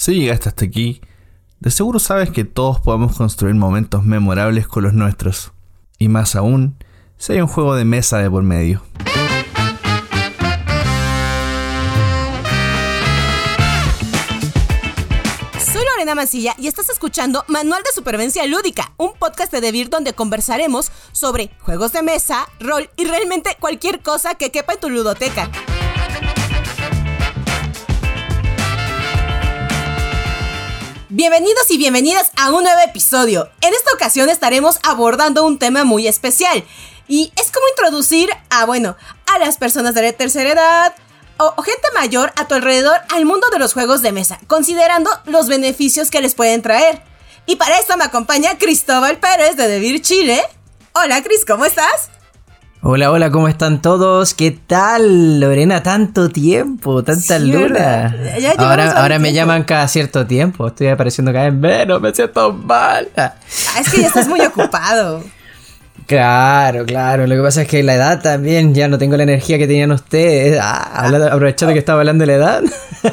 Si llegaste hasta aquí, de seguro sabes que todos podemos construir momentos memorables con los nuestros. Y más aún, si hay un juego de mesa de por medio. Soy Lorena Mancilla y estás escuchando Manual de Supervivencia Lúdica, un podcast de Debir donde conversaremos sobre juegos de mesa, rol y realmente cualquier cosa que quepa en tu ludoteca. Bienvenidos y bienvenidas a un nuevo episodio. En esta ocasión estaremos abordando un tema muy especial y es como introducir a, bueno, a las personas de la tercera edad o, gente mayor a tu alrededor al mundo de los juegos de mesa, considerando los beneficios que les pueden traer. Y para esto me acompaña Cristóbal Pérez de Devir Chile. Hola Cris, ¿cómo estás? Hola, hola, ¿cómo están todos? ¿Qué tal, Lorena? Tanto tiempo, tanta Sí, luna. Ahora, ahora me tiempo. llaman cada cierto tiempo. Estoy apareciendo cada vez menos, me siento mal. Ah, Ah, es que ya estás muy ocupado. Claro, claro. Lo que pasa es que la edad también, ya no tengo la energía que tenían ustedes. Ah, hablando- aprovechando que estaba hablando de la edad.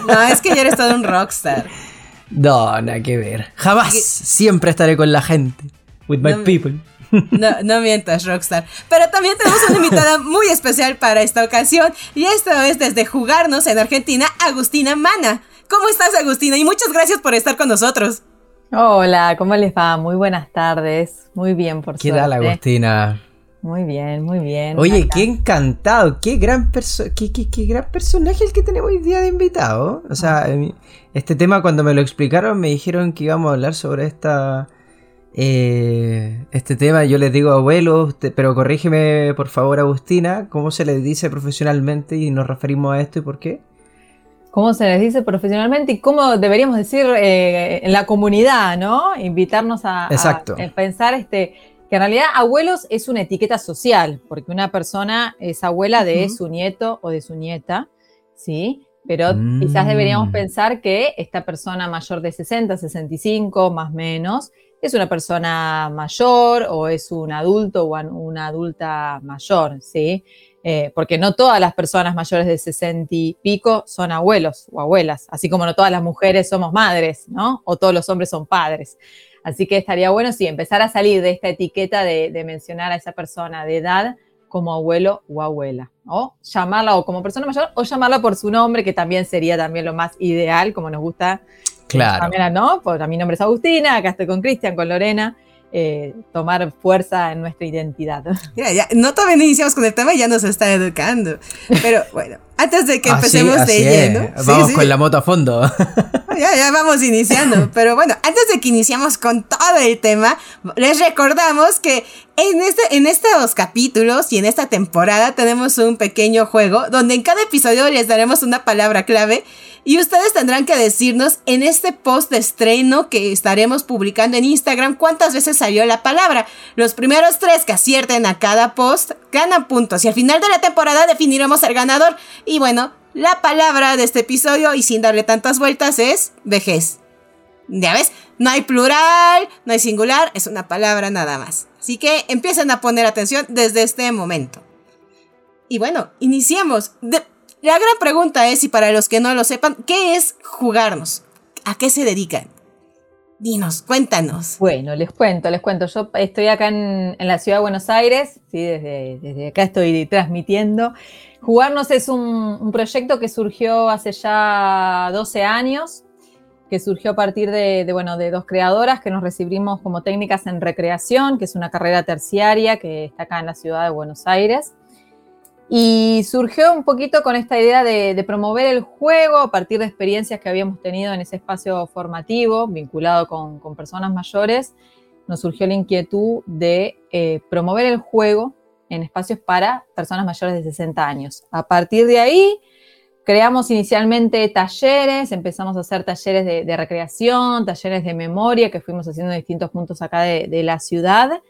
No, es que ya eres todo un rockstar. No, nada que ver. Jamás. Siempre estaré con la gente. With my No people. No, no mientas, Rockstar. Pero también tenemos una invitada muy especial para esta ocasión. Y esto es desde Jugarnos en Argentina, Agustina Mana. ¿Cómo estás, Agustina? Y muchas gracias por estar con nosotros. Hola, ¿cómo les va? Muy buenas tardes. Muy bien, por ¿Qué suerte. tal, Agustina? Muy bien, muy bien. Oye, Acá. qué encantado, qué gran, perso- qué, qué- qué gran personaje el que tenemos hoy día de invitado. O sea, eh, este tema cuando me lo explicaron me dijeron que íbamos a hablar sobre esta eh, este tema. Yo les digo abuelo, usted- pero corrígeme por favor Agustina, ¿cómo se les dice profesionalmente y nos referimos a esto y por qué? ¿Cómo se les dice profesionalmente y cómo deberíamos decir eh, en la comunidad, ¿no? Invitarnos a, Exacto. a pensar este, que en realidad abuelos es una etiqueta social, porque una persona es abuela de su nieto o de su nieta, ¿sí? Pero Mm. quizás deberíamos pensar que esta persona mayor de 60, 65, más o menos, es una persona mayor o es un adulto o una adulta mayor, ¿sí? Eh, porque no todas las personas mayores de 60 y pico son abuelos o abuelas, así como no todas las mujeres somos madres, ¿no? O todos los hombres son padres. Así que estaría bueno, sí, empezar a salir de esta etiqueta de, de mencionar a esa persona de edad como abuelo o abuela, o llamarla o como persona mayor o llamarla por su nombre, que también sería también lo más ideal, como nos gusta Claro. también, ¿no? Pues, mi nombre es Agustina, acá estoy con Cristian, con Lorena, eh, tomar fuerza en nuestra identidad. Mira, ya, no todavía no iniciamos con el tema ya nos está educando. Pero bueno, antes de que Así- empecemos así de es. lleno. sí, Vamos sí, con la moto a fondo. Ya, ya vamos iniciando. Pero bueno, antes de que iniciamos con todo el tema, les recordamos que en, este, en estos capítulos y en esta temporada tenemos un pequeño juego donde en cada episodio les daremos una palabra clave y ustedes tendrán que decirnos en este post de estreno que estaremos publicando en Instagram cuántas veces salió la palabra. Los primeros tres que acierten a cada post ganan puntos y al final de la temporada definiremos el ganador. Y bueno, la palabra de este episodio y sin darle tantas vueltas es vejez. Ya ves, no hay plural, no hay singular, es una palabra nada más. Así que empiecen a poner atención desde este momento. Y bueno, iniciemos. De- la gran pregunta es, y para los que no lo sepan, ¿qué es jugarnos? ¿A qué se dedican? Dinos, cuéntanos. Bueno, les cuento, les cuento. Yo estoy acá en, en la ciudad de Buenos Aires, ¿sí? desde, desde acá estoy transmitiendo. Jugarnos es un, un proyecto que surgió hace ya 12 años, que surgió a partir de, de, bueno, de dos creadoras que nos recibimos como técnicas en recreación, que es una carrera terciaria que está acá en la ciudad de Buenos Aires. Y surgió un poquito con esta idea de, de, promover el juego a partir de experiencias que habíamos tenido en ese espacio formativo vinculado con, con personas mayores. Nos surgió la inquietud de eh, promover el juego en espacios para personas mayores de 60 años. A partir de ahí, creamos inicialmente talleres, empezamos a hacer talleres de, de recreación, talleres de memoria que fuimos haciendo en distintos puntos acá de, de la ciudad.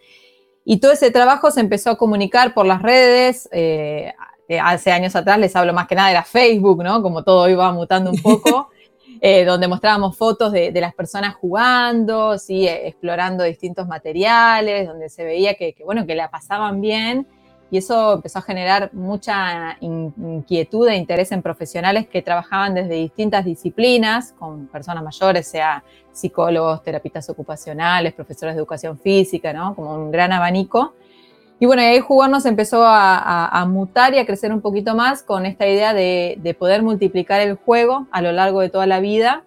Y todo ese trabajo se empezó a comunicar por las redes. Eh, hace años atrás les hablo más que nada de la Facebook, ¿no? Como todo iba mutando un poco, eh, donde mostrábamos fotos de, de, las personas jugando, ¿sí? explorando distintos materiales, donde se veía que, que, bueno, que la pasaban bien y eso empezó a generar mucha inquietud e interés en profesionales que trabajaban desde distintas disciplinas, con personas mayores, sea psicólogos, terapistas ocupacionales, profesores de educación física, ¿no? Como un gran abanico. Y bueno, ahí jugarnos empezó a, mutar y a crecer un poquito más con esta idea de, poder multiplicar el juego a lo largo de toda la vida.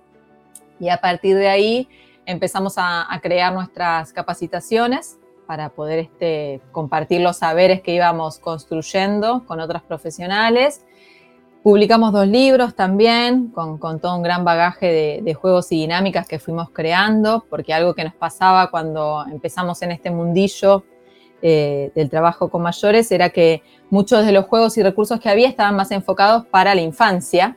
Y a partir de ahí empezamos a crear nuestras capacitaciones para poder este, compartir los saberes que íbamos construyendo con otros profesionales. Publicamos dos libros también, con, todo un gran bagaje de, juegos y dinámicas que fuimos creando, porque algo que nos pasaba cuando empezamos en este mundillo eh, del trabajo con mayores era que muchos de los juegos y recursos que había estaban más enfocados para la infancia,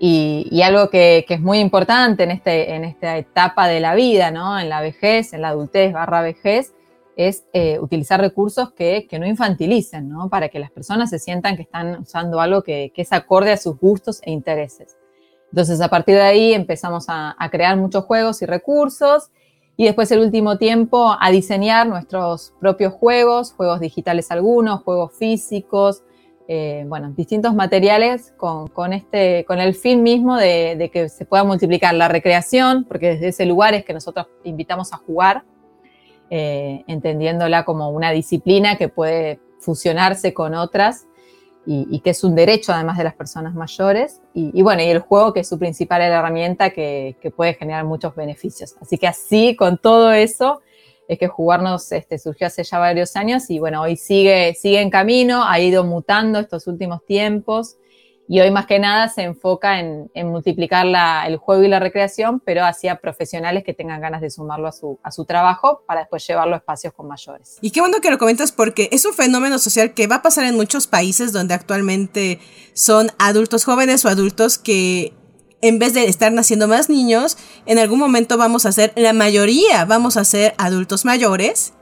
y, algo que, es muy importante en, este, en esta etapa de la vida, ¿no? en la vejez, en la adultez barra vejez, es eh, utilizar recursos que, no infantilicen, ¿no? Para que las personas se sientan que están usando algo que, es acorde a sus gustos e intereses. Entonces, a partir de ahí empezamos a, crear muchos juegos y recursos y después el último tiempo a diseñar nuestros propios juegos, juegos digitales algunos, juegos físicos, eh, bueno, distintos materiales con, este, con el fin mismo de, de, que se pueda multiplicar la recreación, porque desde ese lugar es que nosotros invitamos a jugar eh, entendiéndola como una disciplina que puede fusionarse con otras y, que es un derecho además de las personas mayores. Y, bueno, y el juego que es su principal herramienta que, puede generar muchos beneficios. Así que así, con todo eso, es que jugarnos este, surgió hace ya varios años y bueno, hoy sigue, sigue en camino, ha ido mutando estos últimos tiempos y hoy más que nada se enfoca en, multiplicar el juego y la recreación, pero hacia profesionales que tengan ganas de sumarlo a su, a su trabajo para después llevarlo a espacios con mayores. Y qué bueno que lo comentas porque es un fenómeno social que va a pasar en muchos países donde actualmente son adultos jóvenes o adultos que en vez de estar naciendo más niños, en algún momento vamos a ser, la mayoría vamos a ser adultos mayores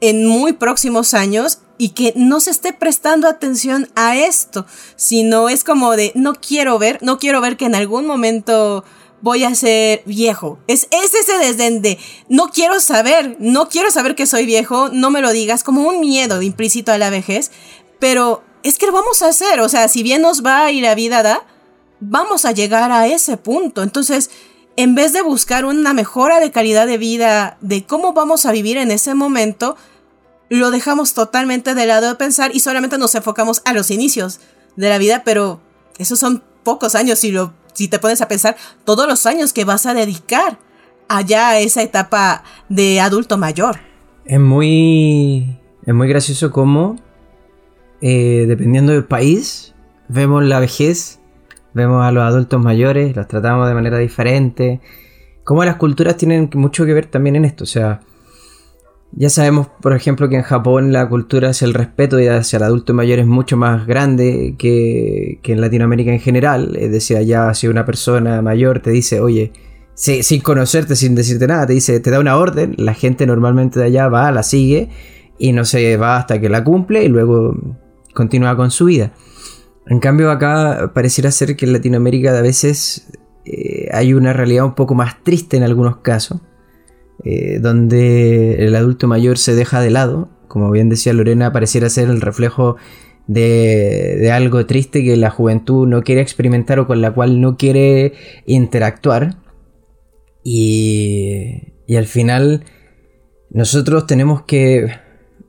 en muy próximos años y que no se esté prestando atención a esto, sino es como de no quiero ver, no quiero ver que en algún momento voy a ser viejo. Es, es ese desdén de no quiero saber, no quiero saber que soy viejo, no me lo digas, como un miedo implícito a la vejez, pero es que lo vamos a hacer, o sea, si bien nos va y la vida da, vamos a llegar a ese punto. Entonces, en vez de buscar una mejora de calidad de vida, de cómo vamos a vivir en ese momento, lo dejamos totalmente de lado de pensar y solamente nos enfocamos a los inicios de la vida, pero esos son pocos años. Si, lo, si te pones a pensar todos los años que vas a dedicar allá a esa etapa de adulto mayor. Es muy, es muy gracioso cómo, eh, dependiendo del país, vemos la vejez, vemos a los adultos mayores, los tratamos de manera diferente, cómo las culturas tienen mucho que ver también en esto, o sea, ya sabemos, por ejemplo, que en Japón la cultura hacia el respeto y hacia el adulto mayor es mucho más grande que, en Latinoamérica en general. Es decir, allá si una persona mayor te dice, oye, sin conocerte, sin decirte nada, te dice, te da una orden, la gente normalmente de allá va, la sigue y no se va hasta que la cumple y luego continúa con su vida. En cambio acá pareciera ser que en Latinoamérica a veces eh, hay una realidad un poco más triste en algunos casos eh, donde el adulto mayor se deja de lado. Como bien decía Lorena, pareciera ser el reflejo de, algo triste que la juventud no quiere experimentar o con la cual no quiere interactuar. Y, al final nosotros tenemos que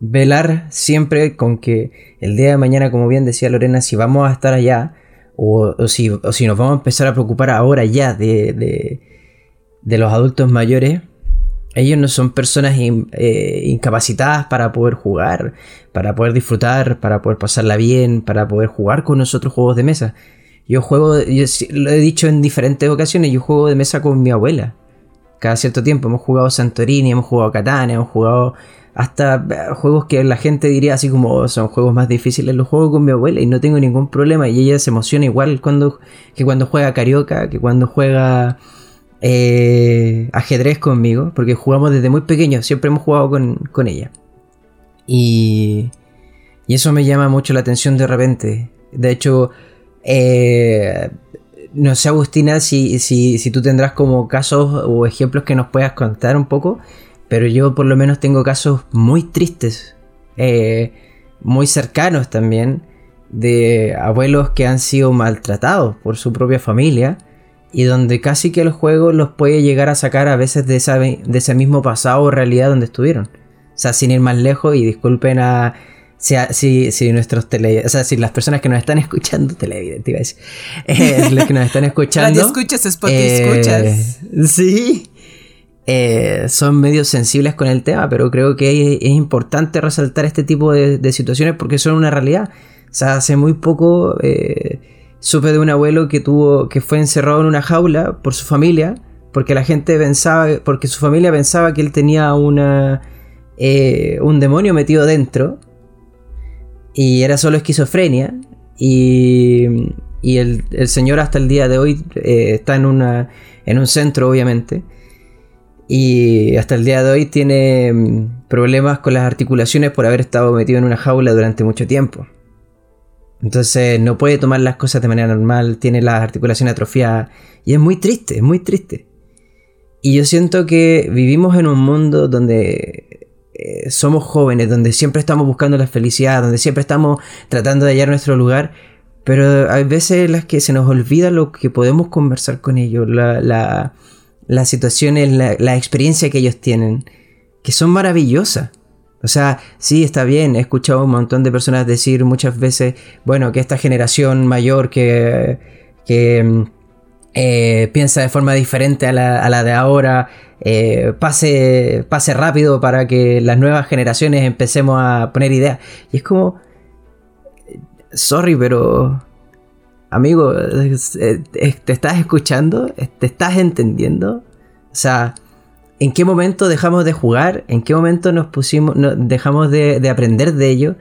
velar siempre con que el día de mañana, como bien decía Lorena, si vamos a estar allá, o, si, nos vamos a empezar a preocupar ahora ya de, de los adultos mayores, ellos no son personas eh, incapacitadas para poder jugar, para poder disfrutar, para poder pasarla bien, para poder jugar con nosotros juegos de mesa. Yo juego, lo he dicho en diferentes ocasiones, yo juego de mesa con mi abuela. Cada cierto tiempo hemos jugado Santorini, hemos jugado Catán, hemos jugado hasta eh, juegos que la gente diría así como oh, son juegos más difíciles, los juego con mi abuela y no tengo ningún problema y ella se emociona igual que cuando juega Carioca, que cuando juega eh, ajedrez conmigo, porque jugamos desde muy pequeño, siempre hemos jugado con, ella. Y, y, eso me llama mucho la atención de repente. De hecho, eh, no sé, Agustina, si, si, tú tendrás como casos o ejemplos que nos puedas contar un poco, pero yo por lo menos tengo casos muy tristes. Eh, muy cercanos también de abuelos que han sido maltratados por su propia familia y donde casi que el juego los puede llegar a sacar a veces de, de ese mismo pasado o realidad donde estuvieron. O sea, sin ir más lejos y disculpen a... Si, si, nuestros tele, o sea, si las personas que nos están escuchando, televidente iba a decir, eh, los que nos están escuchando. Escuchas, Spotify eh, escuchas. Sí, eh, son medios sensibles con el tema, pero creo que es, importante resaltar este tipo de, situaciones porque son una realidad. O sea, hace muy poco eh, supe de un abuelo que tuvo que fue encerrado en una jaula por su familia porque la gente pensaba, porque su familia pensaba que él tenía una eh, un demonio metido dentro y era solo esquizofrenia y, y el, el, señor hasta el día de hoy está en una en un centro obviamente y hasta el día de hoy tiene mm, problemas con las articulaciones por haber estado metido en una jaula durante mucho tiempo. Entonces no puede tomar las cosas de manera normal, tiene las articulaciones atrofiadas y es muy triste, es muy triste. Y yo siento que vivimos en un mundo donde eh, somos jóvenes, donde siempre estamos buscando la felicidad, donde siempre estamos tratando de hallar nuestro lugar, pero hay veces en las que se nos olvida lo que podemos conversar con ellos, la las situaciones, la, experiencia que ellos tienen, que son maravillosas. O sea, sí, está bien, he escuchado un montón de personas decir muchas veces, bueno, que esta generación mayor que, que eh, piensa de forma diferente a la, de ahora, eh, pase, pase rápido para que las nuevas generaciones empecemos a poner ideas. Y es como, sorry, pero amigo, ¿te estás escuchando? ¿Te estás entendiendo? O sea, ¿en qué momento dejamos de jugar? ¿En qué momento nos pusimos, dejamos de, aprender de ello?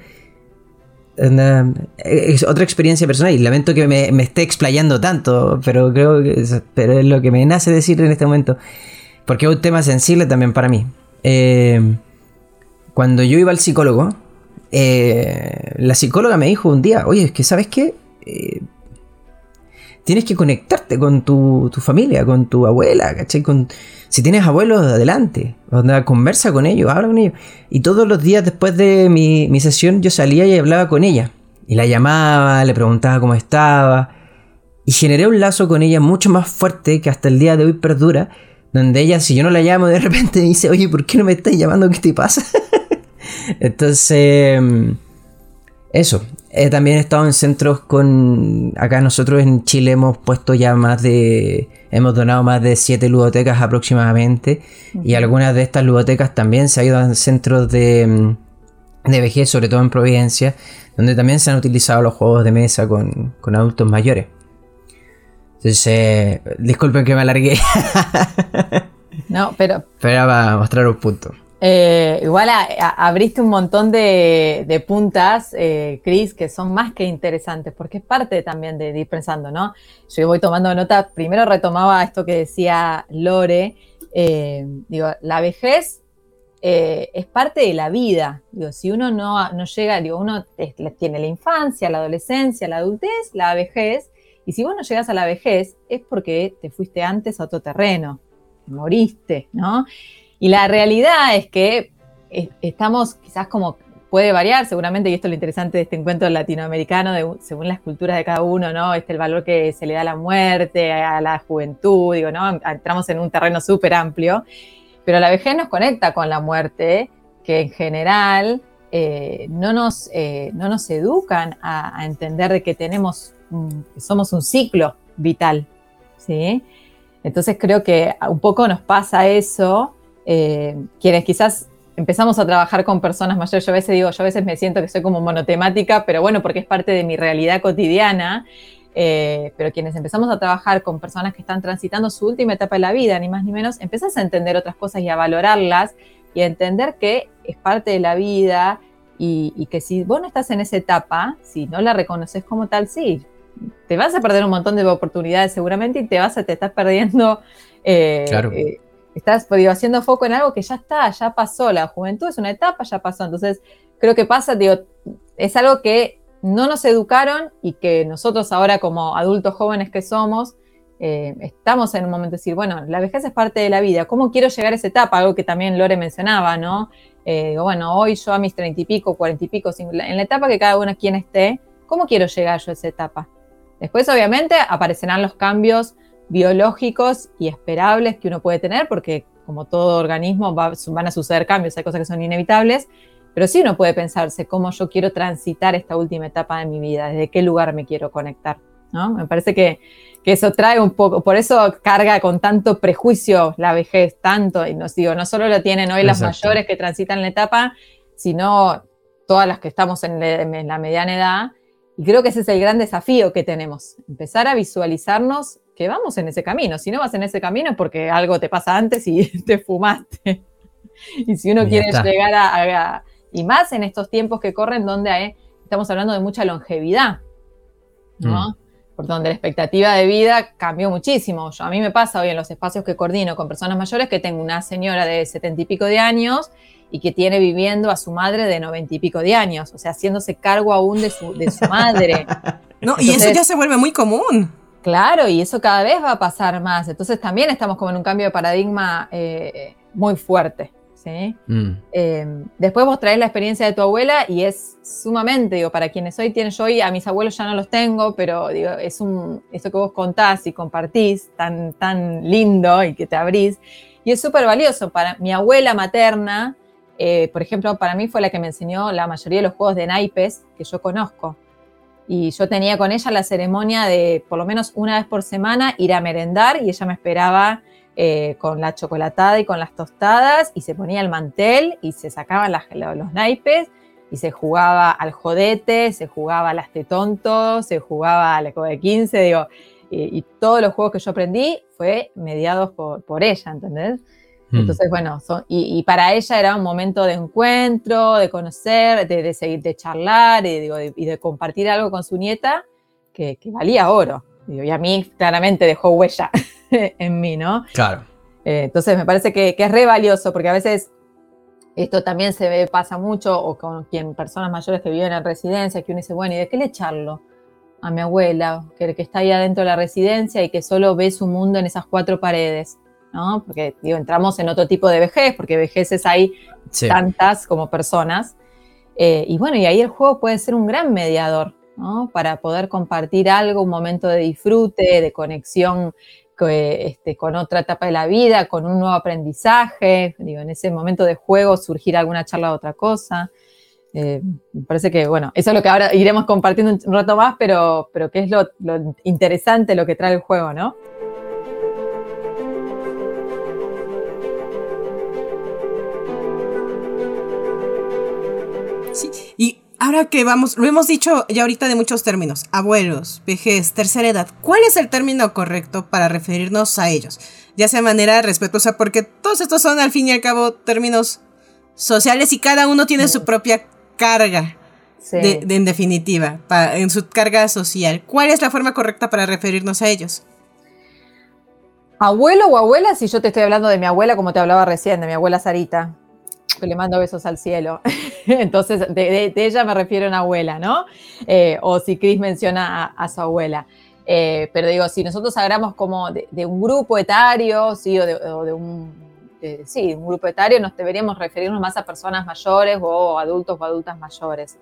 es otra experiencia personal y lamento que me, esté explayando tanto, pero creo que es, pero es lo que me nace decir en este momento, porque es un tema sensible también para mí. Eh, cuando yo iba al psicólogo, eh, la psicóloga me dijo un día, oye, es que sabes qué, eh, tienes que conectarte con tu, familia, con tu abuela, ¿cachai? Si tienes abuelos, adelante. conversa con ellos, habla con ellos. Y todos los días después de mi, mi sesión yo salía y hablaba con ella. Y la llamaba, le preguntaba cómo estaba. Y generé un lazo con ella mucho más fuerte que hasta el día de hoy perdura. Donde ella, si yo no la llamo, de repente dice, oye, ¿por qué no me estás llamando? ¿Qué te pasa? Entonces, eso, He también estado en centros con. Acá nosotros en Chile hemos puesto ya más de. Hemos donado más de siete ludotecas aproximadamente. Y algunas de estas ludotecas también se han ido a centros de, de vejez, sobre todo en Providencia, donde también se han utilizado los juegos de mesa con, con adultos mayores. Entonces, disculpen que me alargué. no, pero. Esperaba mostrar un punto. Eh, igual abriste un montón de, puntas, eh, Cris, que son más que interesantes, porque es parte también de, ir pensando, ¿no? Yo voy tomando nota, primero retomaba esto que decía Lore, eh, digo, la vejez es parte de la vida, digo, si uno no, no llega, digo, uno tiene la infancia, la adolescencia, la adultez, la vejez, y si vos no llegas a la vejez es porque te fuiste antes a otro terreno, moriste, ¿no? Y la realidad es que eh, estamos quizás como puede variar seguramente, y esto es lo interesante de este encuentro latinoamericano, según las culturas de cada uno, ¿no? Este el valor que se le da a la muerte, a la juventud, digo, ¿no? Entramos en un terreno súper amplio, pero la vejez nos conecta con la muerte, que en general eh, no, nos, eh, no nos educan a, entender de que tenemos, que somos un ciclo vital, ¿sí? Entonces creo que un poco nos pasa eso eh, quienes quizás empezamos a trabajar con personas mayores, yo a veces digo, yo a veces me siento que soy como monotemática, pero bueno, porque es parte de mi realidad cotidiana, eh, pero quienes empezamos a trabajar con personas que están transitando su última etapa de la vida, ni más ni menos, empezás a entender otras cosas y a valorarlas y a entender que es parte de la vida y, que si vos no estás en esa etapa, si no la reconoces como tal, sí, te vas a perder un montón de oportunidades seguramente y te vas a, te estás perdiendo eh, claro estás haciendo foco en algo que ya está, ya pasó. La juventud es una etapa, ya pasó. Entonces, creo que pasa, digo, es algo que no nos educaron y que nosotros ahora como adultos jóvenes que somos, eh, estamos en un momento de decir, bueno, la vejez es parte de la vida, ¿cómo quiero llegar a esa etapa? Algo que también Lore mencionaba, ¿no? Eh, bueno, hoy yo a mis treinta y pico, cuarenta y pico, en la etapa que cada uno quien esté, ¿cómo quiero llegar yo a esa etapa? Después, obviamente, aparecerán los cambios biológicos y esperables que uno puede tener, porque como todo organismo van a suceder cambios, hay cosas que son inevitables, pero sí uno puede pensarse cómo yo quiero transitar esta última etapa de mi vida, desde qué lugar me quiero conectar. ¿no? Me parece que, eso trae un poco, por eso carga con tanto prejuicio la vejez, tanto, y nos digo, no solo lo tienen hoy las mayores que transitan la etapa, sino todas las que estamos en, en la mediana edad. Y creo que ese es el gran desafío que tenemos, empezar a visualizarnos que vamos en ese camino. Si no vas en ese camino es porque algo te pasa antes y te fumaste. y si uno quiere llegar a, Y más en estos tiempos que corren donde estamos hablando de mucha longevidad, ¿no? Mm. Por donde la expectativa de vida cambió muchísimo. Yo, a mí me pasa hoy en los espacios que coordino con personas mayores que tengo una señora de setenta y pico de años y que tiene viviendo a su madre de noventa y pico de años, o sea, haciéndose cargo aún de su, de su madre. no, y eso ya se vuelve muy común. Claro, y eso cada vez va a pasar más. Entonces también estamos como en un cambio de paradigma eh, muy fuerte. ¿sí? Mm. Eh, después vos traes la experiencia de tu abuela y es sumamente, digo, para quienes hoy tienen, yo hoy a mis abuelos ya no los tengo, pero digo, es un, esto que vos contás y compartís tan, tan lindo y que te abrís, y es súper valioso. Para mi abuela materna, eh, por ejemplo, para mí fue la que me enseñó la mayoría de los juegos de naipes que yo conozco. Y yo tenía con ella la ceremonia de por lo menos una vez por semana ir a merendar y ella me esperaba eh, con la chocolatada y con las tostadas y se ponía el mantel y se sacaban los naipes y se jugaba al jodete, se jugaba al las tonto, se jugaba al eco de 15, digo, y, todos los juegos que yo aprendí fue mediados por, por ella, ¿entendés? Mm. Entonces, bueno, y, para ella era un momento de encuentro, de conocer, de, seguir, de charlar y, de compartir algo con su nieta que, valía oro. y a mí claramente dejó huella en mí, ¿no? Claro. Eh, entonces me parece que, es re valioso porque a veces esto también se ve, pasa mucho, o con quien, personas mayores que viven en residencia, que uno dice, bueno, ¿y de qué le echarlo? A mi abuela, que, que está ahí adentro de la residencia y que solo ve su mundo en esas cuatro paredes. ¿No? Porque digo, entramos en otro tipo de vejez, porque vejeces hay tantas como personas. Eh, y bueno, y ahí el juego puede ser un gran mediador, ¿no? Para poder compartir algo, un momento de disfrute, de conexión este, con otra etapa de la vida, con un nuevo aprendizaje, digo, en ese momento de juego surgir alguna charla de otra cosa. Eh, me parece que, bueno, eso es lo que ahora iremos compartiendo un rato más, pero, pero que es lo, lo interesante, lo que trae el juego, ¿no? Ahora que vamos, lo hemos dicho ya ahorita de muchos términos, abuelos, vejez, tercera edad, ¿cuál es el término correcto para referirnos a ellos? Ya sea de manera respetuosa, porque todos estos son al fin y al cabo términos sociales y cada uno tiene su propia carga. De, en definitiva, en su carga social. ¿Cuál es la forma correcta para referirnos a ellos? Abuelo o abuela, si yo te estoy hablando de mi abuela, como te hablaba recién, de mi abuela Sarita le mando besos al cielo. Entonces, de, ella me refiero a una abuela, ¿no? Eh, o si Cris menciona a, su abuela. Eh, pero digo, si nosotros hablamos como de, un grupo etario, ¿sí? o de, un, sí, un grupo etario, nos deberíamos referirnos más a personas mayores o adultos o adultas mayores.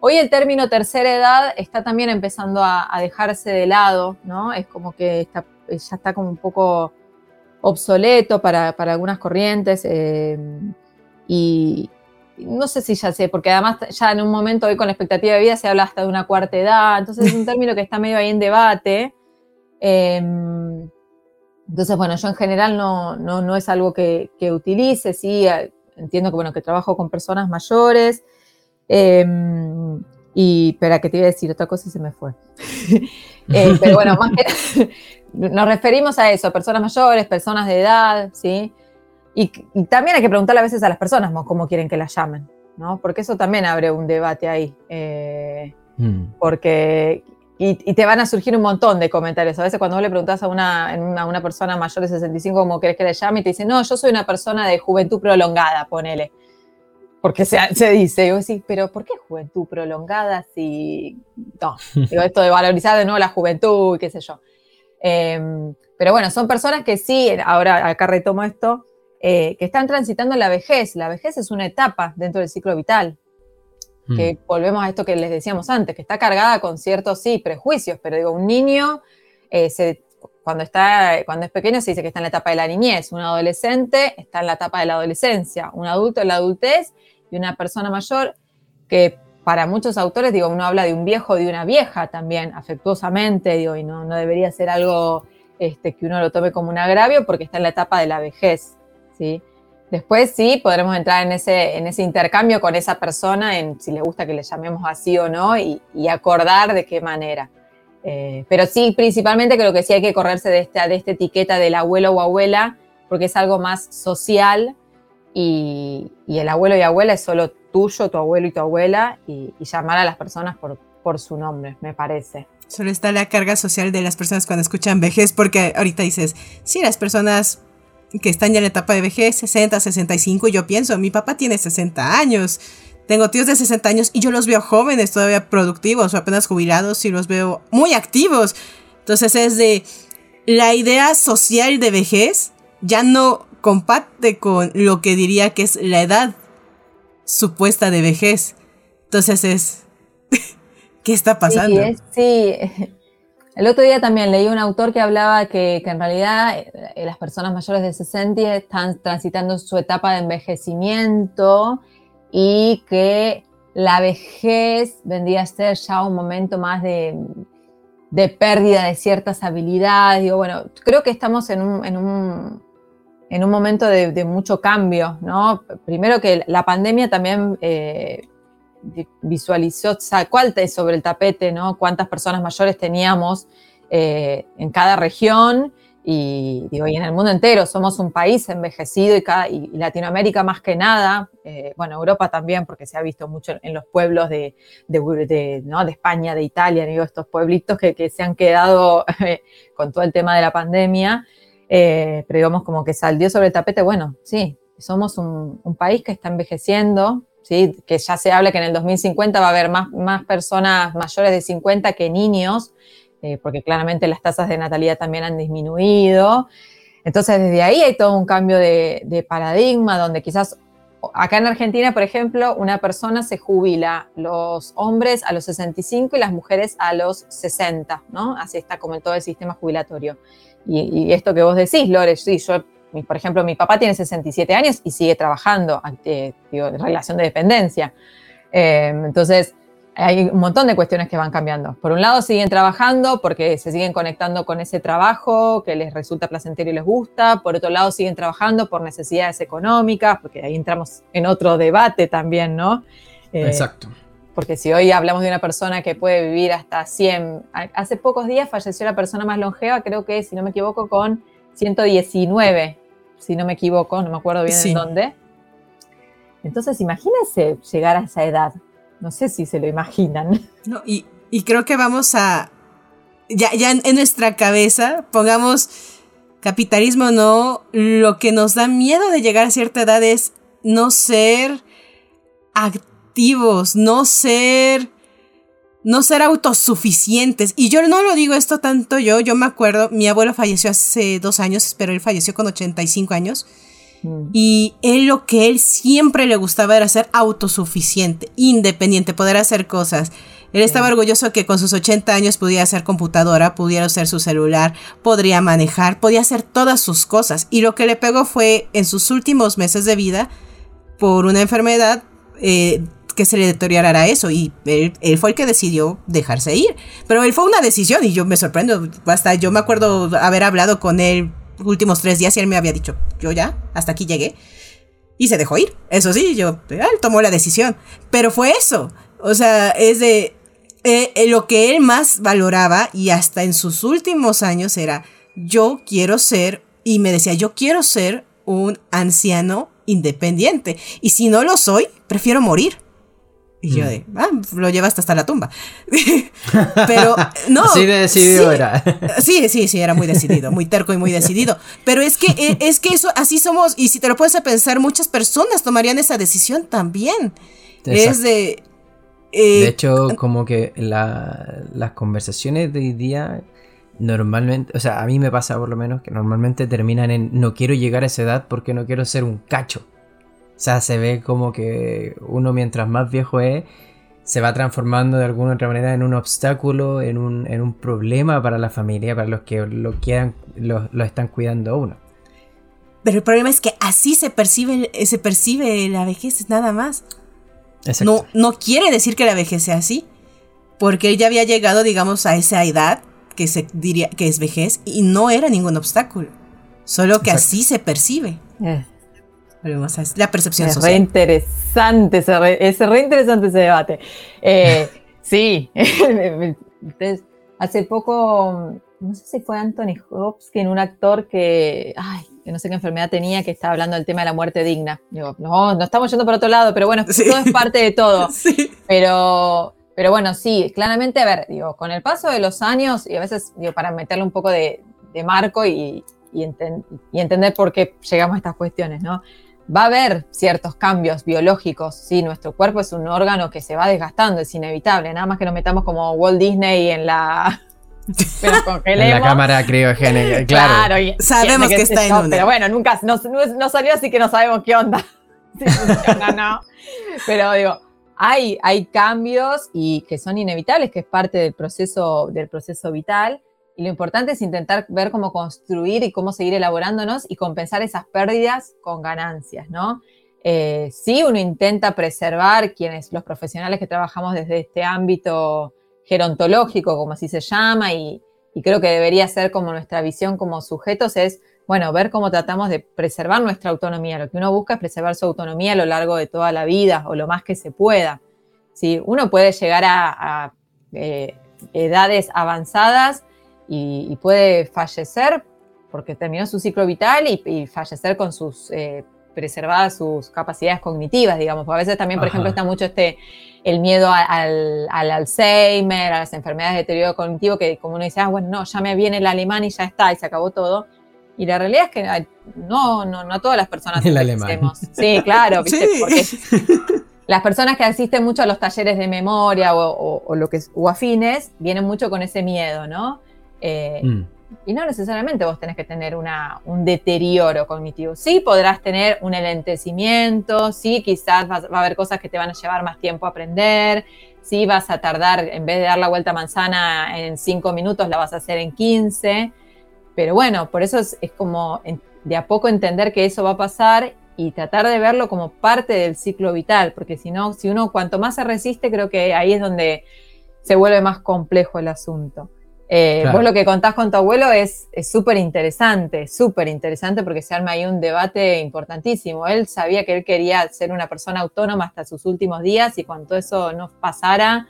Hoy el término tercera edad está también empezando a, dejarse de lado, ¿no? Es como que está, ya está como un poco obsoleto para, para algunas corrientes. Eh, y no sé si ya sé, porque además ya en un momento hoy con la expectativa de vida se habla hasta de una cuarta edad, entonces es un término que está medio ahí en debate. Em, entonces, bueno, yo en general no, no, es algo que, utilice, sí, entiendo que, bueno, que trabajo con personas mayores. Em, y, espera, que te iba a decir otra cosa y se me fue. Eh, pero bueno, más que nos referimos a eso, personas mayores, personas de edad, ¿sí? Y, también hay que preguntarle a veces a las personas cómo quieren que las llamen, ¿no? Porque eso también abre un debate ahí. Eh, mm. Porque. Y, te van a surgir un montón de comentarios. A veces cuando vos le preguntas a una, a una persona mayor de 65 cómo querés que le llame, y te dice, no, yo soy una persona de juventud prolongada, ponele. Porque se, se dice, y vos decís, pero ¿por qué juventud prolongada si. No, digo, esto de valorizar de nuevo la juventud, qué sé yo. Eh, Pero bueno, son personas que sí, ahora acá retomo esto, eh, que están transitando la vejez. La vejez es una etapa dentro del ciclo vital. Mm. Que volvemos a esto que les decíamos antes, que está cargada con ciertos, sí, prejuicios, pero digo, un niño eh, cuando, está, cuando es pequeño se dice que está en la etapa de la niñez, un adolescente está en la etapa de la adolescencia, un adulto en la adultez y una persona mayor que para muchos autores, digo, uno habla de un viejo, de una vieja también, afectuosamente, digo, y no, no debería ser algo este, que uno lo tome como un agravio porque está en la etapa de la vejez, Después sí podremos entrar en ese, en ese intercambio con esa persona, en si le gusta que le llamemos así o no, y, acordar de qué manera. Eh, pero sí, principalmente creo que sí hay que correrse de esta, de esta etiqueta del abuelo o abuela, porque es algo más social y, y el abuelo y abuela es solo tuyo, tu abuelo y tu abuela, y, llamar a las personas por, por su nombre, me parece. Solo está la carga social de las personas cuando escuchan vejez, porque ahorita dices, sí, las personas que están ya en la etapa de vejez, 60, 65, y yo pienso, mi papá tiene 60 años, tengo tíos de 60 años y yo los veo jóvenes, todavía productivos o apenas jubilados y los veo muy activos. Entonces es de la idea social de vejez ya no comparte con lo que diría que es la edad supuesta de vejez. Entonces es, ¿qué está pasando? Sí, El otro día también leí un autor que hablaba que, en realidad eh, las personas mayores de 60 están transitando su etapa de envejecimiento y que la vejez vendría a ser ya un momento más de, pérdida de ciertas habilidades. Bueno, creo que estamos en un, en un en un momento de, mucho cambio, ¿no? Primero que la pandemia también eh, visualizó, sacó sobre el tapete, ¿no? Cuántas personas mayores teníamos eh, en cada región y, digo, en el mundo entero. Somos un país envejecido y, y Latinoamérica más que nada, eh, bueno, Europa también, porque se ha visto mucho en los pueblos de, ¿no? de España, de Italia, digo, estos pueblitos que, que se han quedado con todo el tema de la pandemia. Eh, pero digamos como que salió sobre el tapete, bueno, sí, somos un, país que está envejeciendo, ¿sí? que ya se habla que en el 2050 va a haber más, más personas mayores de 50 que niños, eh, porque claramente las tasas de natalidad también han disminuido. Entonces, desde ahí hay todo un cambio de, paradigma, donde quizás acá en Argentina, por ejemplo, una persona se jubila, los hombres a los 65 y las mujeres a los 60, ¿no? Así está como en todo el sistema jubilatorio. Y, esto que vos decís, Lore, sí, yo, por ejemplo, mi papá tiene 67 años y sigue trabajando, en relación de dependencia. Em, entonces, hay un montón de cuestiones que van cambiando. Por un lado, siguen trabajando porque se siguen conectando con ese trabajo que les resulta placentero y les gusta. Por otro lado, siguen trabajando por necesidades económicas, porque ahí entramos en otro debate también, ¿no? Eh, Exacto. Porque si hoy hablamos de una persona que puede vivir hasta 100, hace pocos días falleció la persona más longeva, creo que, si no me equivoco, con 119, si no me equivoco, no me acuerdo bien en dónde. Entonces, imagínense llegar a esa edad. No sé si se lo imaginan. No, y, creo que vamos a, ya, ya en nuestra cabeza, pongamos capitalismo no, lo que nos da miedo de llegar a cierta edad es no ser activos no ser no ser autosuficientes. Y yo no lo digo esto tanto yo, yo me acuerdo, mi abuelo falleció hace dos años, pero él falleció con 85 años. Mm. Y él lo que él siempre le gustaba era ser autosuficiente, independiente, poder hacer cosas. Él estaba orgulloso que con sus 80 años pudiera hacer computadora, pudiera usar su celular, podría manejar, podía hacer todas sus cosas. Y lo que le pegó fue en sus últimos meses de vida, por una enfermedad, eh, que se le deteriorara eso y él, fue el que decidió dejarse ir. Pero él fue una decisión y yo me sorprendo. Hasta yo me acuerdo haber hablado con él últimos tres días y él me había dicho, yo ya, hasta aquí llegué. Y se dejó ir. Eso sí, yo, él tomó la decisión. Pero fue eso. O sea, es de eh, eh, lo que él más valoraba y hasta en sus últimos años era, yo quiero ser, y me decía, yo quiero ser un anciano independiente. Y si no lo soy, prefiero morir. Y yo mm. de, ah, lo llevaste hasta la tumba. Pero no. Así de decidido era. Sí, sí, sí, era muy decidido, muy terco y muy decidido. Pero es que, e, es que eso, así somos, y si te lo puedes pensar, muchas personas tomarían esa decisión también. Es de. Eh, de hecho, como que las conversaciones de hoy día normalmente, o sea, a mí me pasa por lo menos que normalmente terminan en no quiero llegar a esa edad porque no quiero ser un cacho. O sea, se ve como que uno mientras más viejo es, se va transformando de alguna otra manera en un obstáculo, en un, en un problema para la familia, para los que lo quieran, lo, lo están cuidando a uno. Pero el problema es que así se percibe, se percibe la vejez, nada más. No, no quiere decir que la vejez sea así, porque él ya había llegado, digamos, a esa edad que se diría que es vejez y no era ningún obstáculo, solo que así se percibe. Eh. La percepción es social. Re interesante, es re, interesante ese debate. Eh, sí, hace poco, no sé si fue Anthony Hopkins, un actor que, ay, que no sé qué enfermedad tenía, que estaba hablando del tema de la muerte digna. Digo, no, no estamos yendo por otro lado, pero bueno, todo es parte de todo. Pero, pero bueno, sí, claramente, a ver, digo, con el paso de los años, y a veces, digo, para meterle un poco de, marco y, y, entender por qué llegamos a estas cuestiones, ¿no? Va a haber ciertos cambios biológicos, sí, nuestro cuerpo es un órgano que se va desgastando, es inevitable, nada más que nos metamos como Walt Disney en la, en la cámara criogénica, claro. claro Sabemos que, está en. Pero bueno, nunca, no, no, salió así que no sabemos qué onda. no. Pero digo, hay, hay cambios y que son inevitables, que es parte del proceso, del proceso vital. Y lo importante es intentar ver cómo construir y cómo seguir elaborándonos y compensar esas pérdidas con ganancias, ¿no? Eh, uno intenta preservar quienes, los profesionales que trabajamos desde este ámbito gerontológico, como así se llama, y, creo que debería ser como nuestra visión como sujetos, es, bueno, ver cómo tratamos de preservar nuestra autonomía. Lo que uno busca es preservar su autonomía a lo largo de toda la vida o lo más que se pueda. ¿sí? Uno puede llegar a, eh, edades avanzadas y, puede fallecer porque terminó su ciclo vital y, fallecer con sus eh, preservadas sus capacidades cognitivas, digamos. Porque a veces también, por ejemplo, está mucho este el miedo al, Alzheimer, a las enfermedades de deterioro cognitivo, que como uno dice, ah, bueno, no, ya me viene el alemán y ya está, y se acabó todo. Y la realidad es que no, no, no todas las personas el alemán. Sí, claro, ¿viste? Porque las personas que asisten mucho a los talleres de memoria o, lo que o afines, vienen mucho con ese miedo, ¿no? Eh, mm. Y no necesariamente vos tenés que tener una, un deterioro cognitivo. Sí podrás tener un elentecimiento, sí quizás va a haber cosas que te van a llevar más tiempo a aprender, sí vas a tardar, en vez de dar la vuelta a manzana en cinco minutos, la vas a hacer en 15. Pero bueno, por eso es, como de a poco entender que eso va a pasar y tratar de verlo como parte del ciclo vital, porque si no, si uno cuanto más se resiste, creo que ahí es donde se vuelve más complejo el asunto. Eh, vos lo que contás con tu abuelo es súper interesante, súper interesante porque se arma ahí un debate importantísimo. Él sabía que él quería ser una persona autónoma hasta sus últimos días y cuando eso no pasara,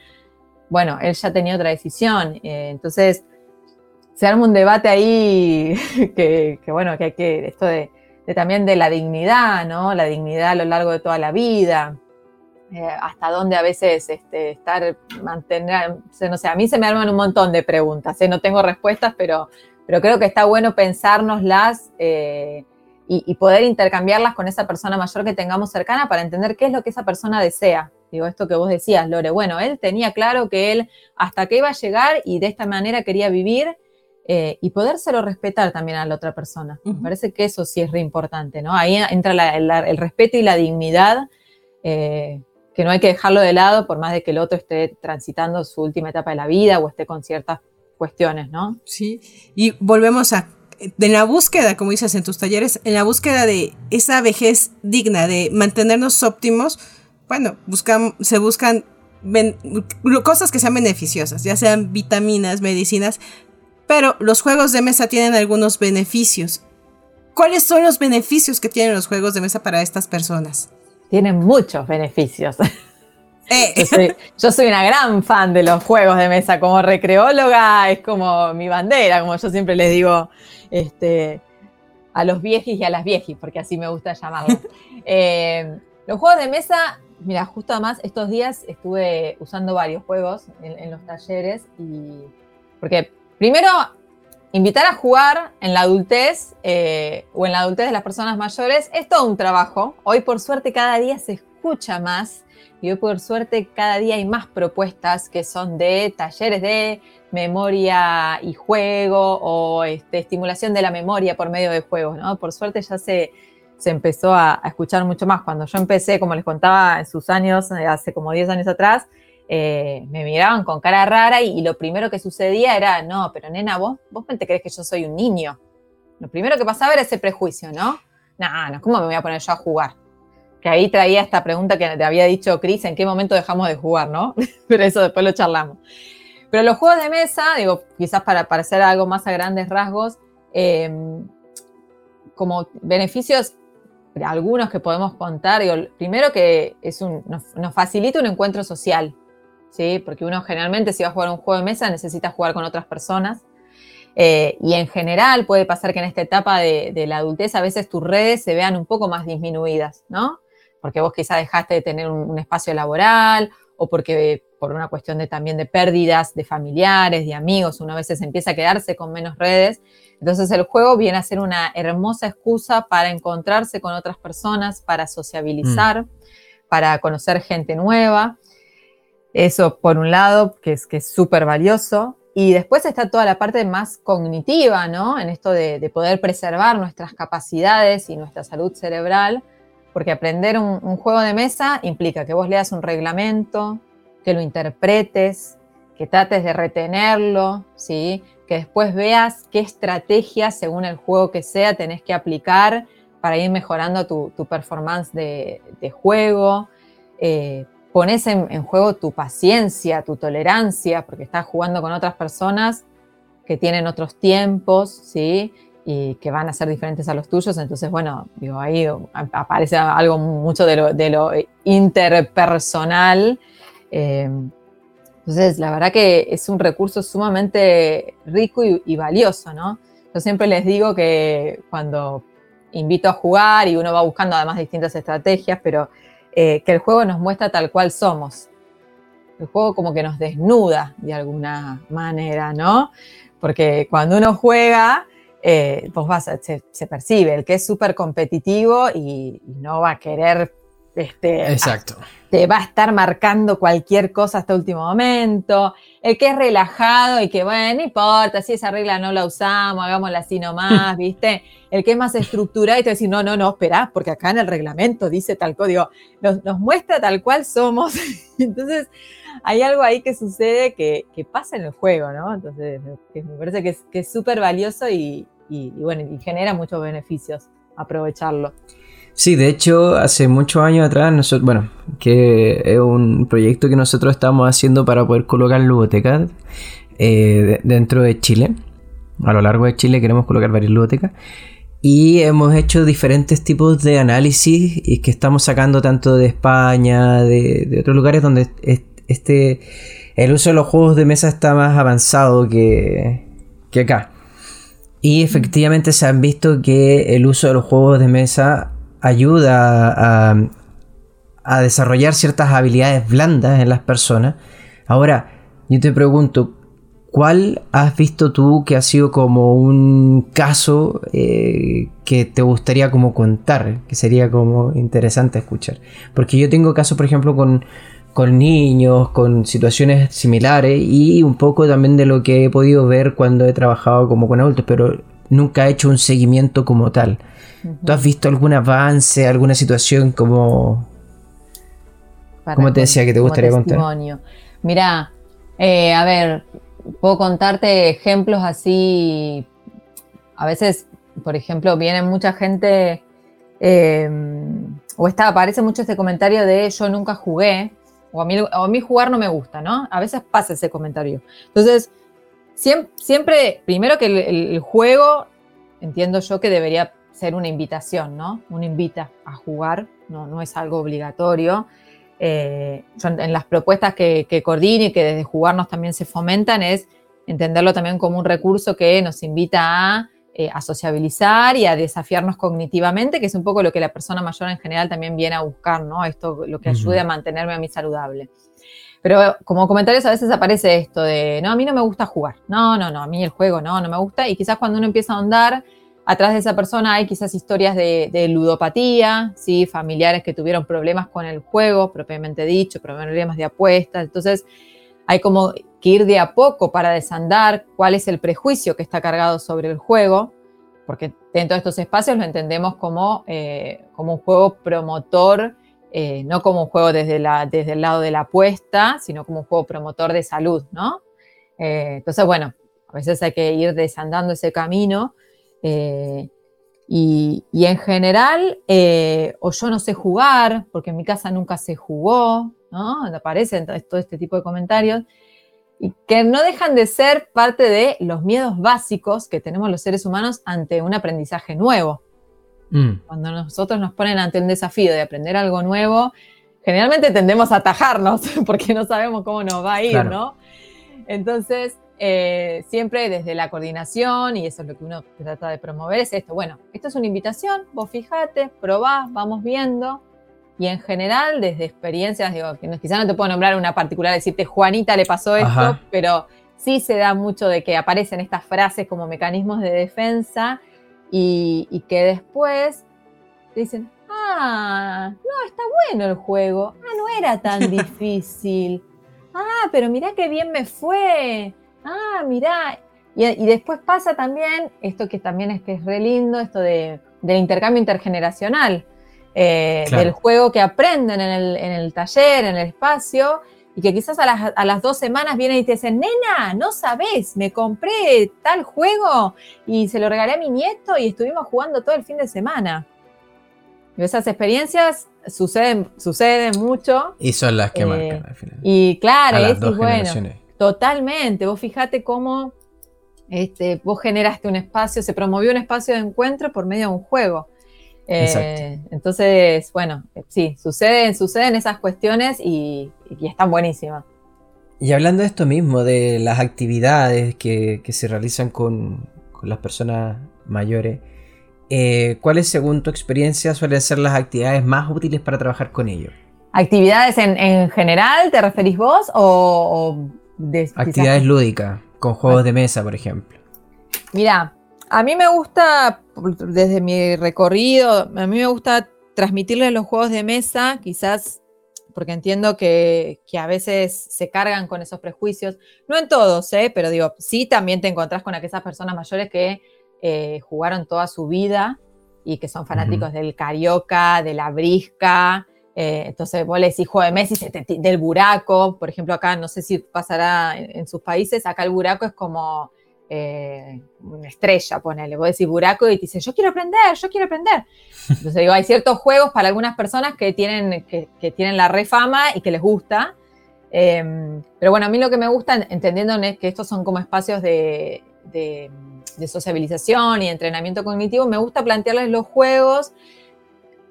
bueno, él ya tenía otra decisión. Eh, entonces, se arma un debate ahí que, bueno, que hay que, esto de, de, también de la dignidad, ¿no? La dignidad a lo largo de toda la vida. Eh, hasta dónde a veces este, estar, mantener, no sé, a mí se me arman un montón de preguntas, ¿eh? no tengo respuestas, pero, pero creo que está bueno pensárnoslas eh, y, poder intercambiarlas con esa persona mayor que tengamos cercana para entender qué es lo que esa persona desea. Digo, esto que vos decías, Lore, bueno, él tenía claro que él hasta qué iba a llegar y de esta manera quería vivir y podérselo respetar también a la otra persona. Me parece que eso sí es re importante, ¿no? Ahí entra el respeto y la dignidad que no hay que dejarlo de lado por más de que el otro esté transitando su última etapa de la vida o esté con ciertas cuestiones, ¿no? Sí, y volvemos a, en la búsqueda, como dices en tus talleres, en la búsqueda de esa vejez digna, de mantenernos óptimos, bueno, buscan, se buscan cosas que sean beneficiosas, ya sean vitaminas, medicinas, pero los juegos de mesa tienen algunos beneficios. ¿Cuáles son los beneficios que tienen los juegos de mesa para estas personas? Tienen muchos beneficios. Eh. Yo, soy, una gran fan de los juegos de mesa. Como recreóloga es como mi bandera, como yo siempre les digo este, a los viejis y a las viejis, porque así me gusta llamarlos. Eh, los juegos de mesa, mira, justo además estos días estuve usando varios juegos en, los talleres y porque primero invitar a jugar en la adultez eh, o en la adultez de las personas mayores es todo un trabajo. Hoy por suerte cada día se escucha más. Y hoy por suerte cada día hay más propuestas que son de talleres de memoria y juego o este, estimulación de la memoria por medio de juegos, ¿no? Por suerte ya se, se empezó a, escuchar mucho más. Cuando yo empecé, como les contaba, en sus años, eh, hace como 10 años atrás, eh, me miraban con cara rara y, lo primero que sucedía era, no, pero nena, vos, vos te crees que yo soy un niño. Lo primero que pasaba era ese prejuicio, ¿no? No, no, ¿cómo me voy a poner yo a jugar? Que ahí traía esta pregunta que te había dicho Cris, ¿en qué momento dejamos de jugar, no? Pero eso después lo charlamos. Pero los juegos de mesa, digo, quizás para, parecer hacer algo más a grandes rasgos, em, como beneficios, algunos que podemos contar, digo, primero que es un, nos, facilita un encuentro social, ¿sí? Porque uno generalmente si va a jugar un juego de mesa necesita jugar con otras personas. Eh, y en general puede pasar que en esta etapa de, de, la adultez a veces tus redes se vean un poco más disminuidas, ¿no? porque vos quizá dejaste de tener un, espacio laboral o porque por una cuestión de, también de pérdidas de familiares, de amigos, uno a veces empieza a quedarse con menos redes. Entonces el juego viene a ser una hermosa excusa para encontrarse con otras personas, para sociabilizar, mm. para conocer gente nueva. Eso por un lado, que es que es valioso. Y después está toda la parte más cognitiva, ¿no? En esto de, de poder preservar nuestras capacidades y nuestra salud cerebral porque aprender un, juego de mesa implica que vos leas un reglamento, que lo interpretes, que trates de retenerlo, ¿sí? que después veas qué estrategia, según el juego que sea, tenés que aplicar para ir mejorando tu, performance de, juego. Eh, pones en, juego tu paciencia, tu tolerancia, porque estás jugando con otras personas que tienen otros tiempos, ¿sí? y que van a ser diferentes a los tuyos. Entonces, bueno, digo, ahí aparece algo mucho de lo, interpersonal. Eh, entonces, la verdad que es un recurso sumamente rico y, valioso, ¿no? Yo siempre les digo que cuando invito a jugar y uno va buscando además distintas estrategias, pero eh, que el juego nos muestra tal cual somos. El juego como que nos desnuda de alguna manera, ¿no? Porque cuando uno juega, eh, pues vas se, percibe, el que es súper competitivo y, no va a querer, este, Exacto. Te va a estar marcando cualquier cosa hasta último momento, el que es relajado y que, bueno, no importa, si esa regla no la usamos, hagámosla así nomás, ¿viste? El que es más estructurado y te dice, no, no, no, espera, porque acá en el reglamento dice tal código, nos, nos muestra tal cual somos, entonces hay algo ahí que sucede que, pasa en el juego, ¿no? Entonces, me parece que es súper valioso y, bueno, y genera muchos beneficios aprovecharlo. Sí, de hecho, hace muchos años atrás, nosotros, bueno, que es un proyecto que nosotros estamos haciendo para poder colocar ludotecas eh, dentro de Chile. A lo largo de Chile queremos colocar varias ludotecas. Y hemos hecho diferentes tipos de análisis y que estamos sacando tanto de España, de, de otros lugares donde este, el uso de los juegos de mesa está más avanzado que, que acá. Y efectivamente se han visto que el uso de los juegos de mesa ayuda a, desarrollar ciertas habilidades blandas en las personas. Ahora, yo te pregunto, ¿cuál has visto tú que ha sido como un caso eh, que te gustaría como contar? Que sería como interesante escuchar. Porque yo tengo casos, por ejemplo, con con niños, con situaciones similares y un poco también de lo que he podido ver cuando he trabajado como con adultos, pero nunca he hecho un seguimiento como tal. ¿Tú has visto algún avance, alguna situación como... como te decía que te gustaría contar? Mira, eh, a ver, puedo contarte ejemplos así. A veces, por ejemplo, viene mucha gente, eh, o está, aparece mucho este comentario de yo nunca jugué, o a, mí, jugar no me gusta, ¿no? A veces pasa ese comentario. Entonces, siempre, primero que el, juego, entiendo yo que debería ser una invitación, ¿no? Una invita a jugar, no, no es algo obligatorio. Eh, en las propuestas que, que coordino y que desde jugarnos también se fomentan es entenderlo también como un recurso que nos invita a eh, a sociabilizar y a desafiarnos cognitivamente, que es un poco lo que la persona mayor en general también viene a buscar, ¿no? Esto lo que ayude a mantenerme a mí saludable. Pero como comentarios a veces aparece esto de, no, a mí no me gusta jugar, no, no, no, a mí el juego no, no me gusta, y quizás cuando uno empieza a ahondar, Atrás de esa persona hay quizás historias de, ludopatía, ¿sí? familiares que tuvieron problemas con el juego, propiamente dicho, problemas de apuestas. Entonces, hay como que ir de a poco para desandar cuál es el prejuicio que está cargado sobre el juego, porque dentro de estos espacios lo entendemos como, eh, como un juego promotor, eh, no como un juego desde, la, desde el lado de la apuesta, sino como un juego promotor de salud, ¿no? Eh, entonces, bueno, a veces hay que ir desandando ese camino eh, y, en general, eh, o yo no sé jugar, porque en mi casa nunca se jugó, ¿no? Aparecen todo este tipo de comentarios, y que no dejan de ser parte de los miedos básicos que tenemos los seres humanos ante un aprendizaje nuevo. Mm. Cuando nosotros nos ponen ante un desafío de aprender algo nuevo, generalmente tendemos a atajarnos porque no sabemos cómo nos va a ir, ¿no? Entonces, eh, siempre desde la coordinación, y eso es lo que uno trata de promover, es esto. Bueno, esto es una invitación, vos fijate, probá, vamos viendo. Y en general, desde experiencias, digo, que quizás no te puedo nombrar una particular, decirte Juanita le pasó esto, pero sí se da mucho de que aparecen estas frases como mecanismos de defensa y, que después dicen, ah, no, está bueno el juego, ah, no era tan difícil, ah, pero mirá qué bien me fue, ah, mirá. Y, después pasa también esto que también es que es re lindo, esto de, del intercambio intergeneracional, eh, del juego que aprenden en el, taller, en el espacio, y que quizás a las, dos semanas vienen y te dicen, nena, no sabes, me compré tal juego y se lo regalé a mi nieto y estuvimos jugando todo el fin de semana. Y esas experiencias suceden, suceden mucho. Y son las que eh, marcan al final. Y claro, es bueno. Totalmente, vos fijate cómo este, vos generaste un espacio, se promovió un espacio de encuentro por medio de un juego. Eh, entonces, bueno, sí, suceden, suceden esas cuestiones y, están buenísimas. Y hablando de esto mismo, de las actividades que, se realizan con, las personas mayores, eh, ¿cuáles según tu experiencia suelen ser las actividades más útiles para trabajar con ellos? ¿Actividades en, general, te referís vos? ¿O, Actividades lúdicas, con juegos de mesa, por ejemplo. Mira, a mí me gusta, desde mi recorrido, a mí me gusta transmitirles los juegos de mesa, quizás porque entiendo que, a veces se cargan con esos prejuicios. No en todos, ¿eh? pero digo, sí también te encontrás con aquellas personas mayores que eh, jugaron toda su vida y que son fanáticos del carioca, de la brisca, eh, entonces vos le decís juego de Messi del buraco, por ejemplo acá, no sé si pasará en, sus países, acá el buraco es como eh, una estrella, ponele, vos decís buraco y te dicen, yo quiero aprender, yo quiero aprender. Entonces digo, hay ciertos juegos para algunas personas que tienen, que, tienen la refama y que les gusta. Em, pero bueno, a mí lo que me gusta, entendiendo que estos son como espacios de, de sociabilización y entrenamiento cognitivo, me gusta plantearles los juegos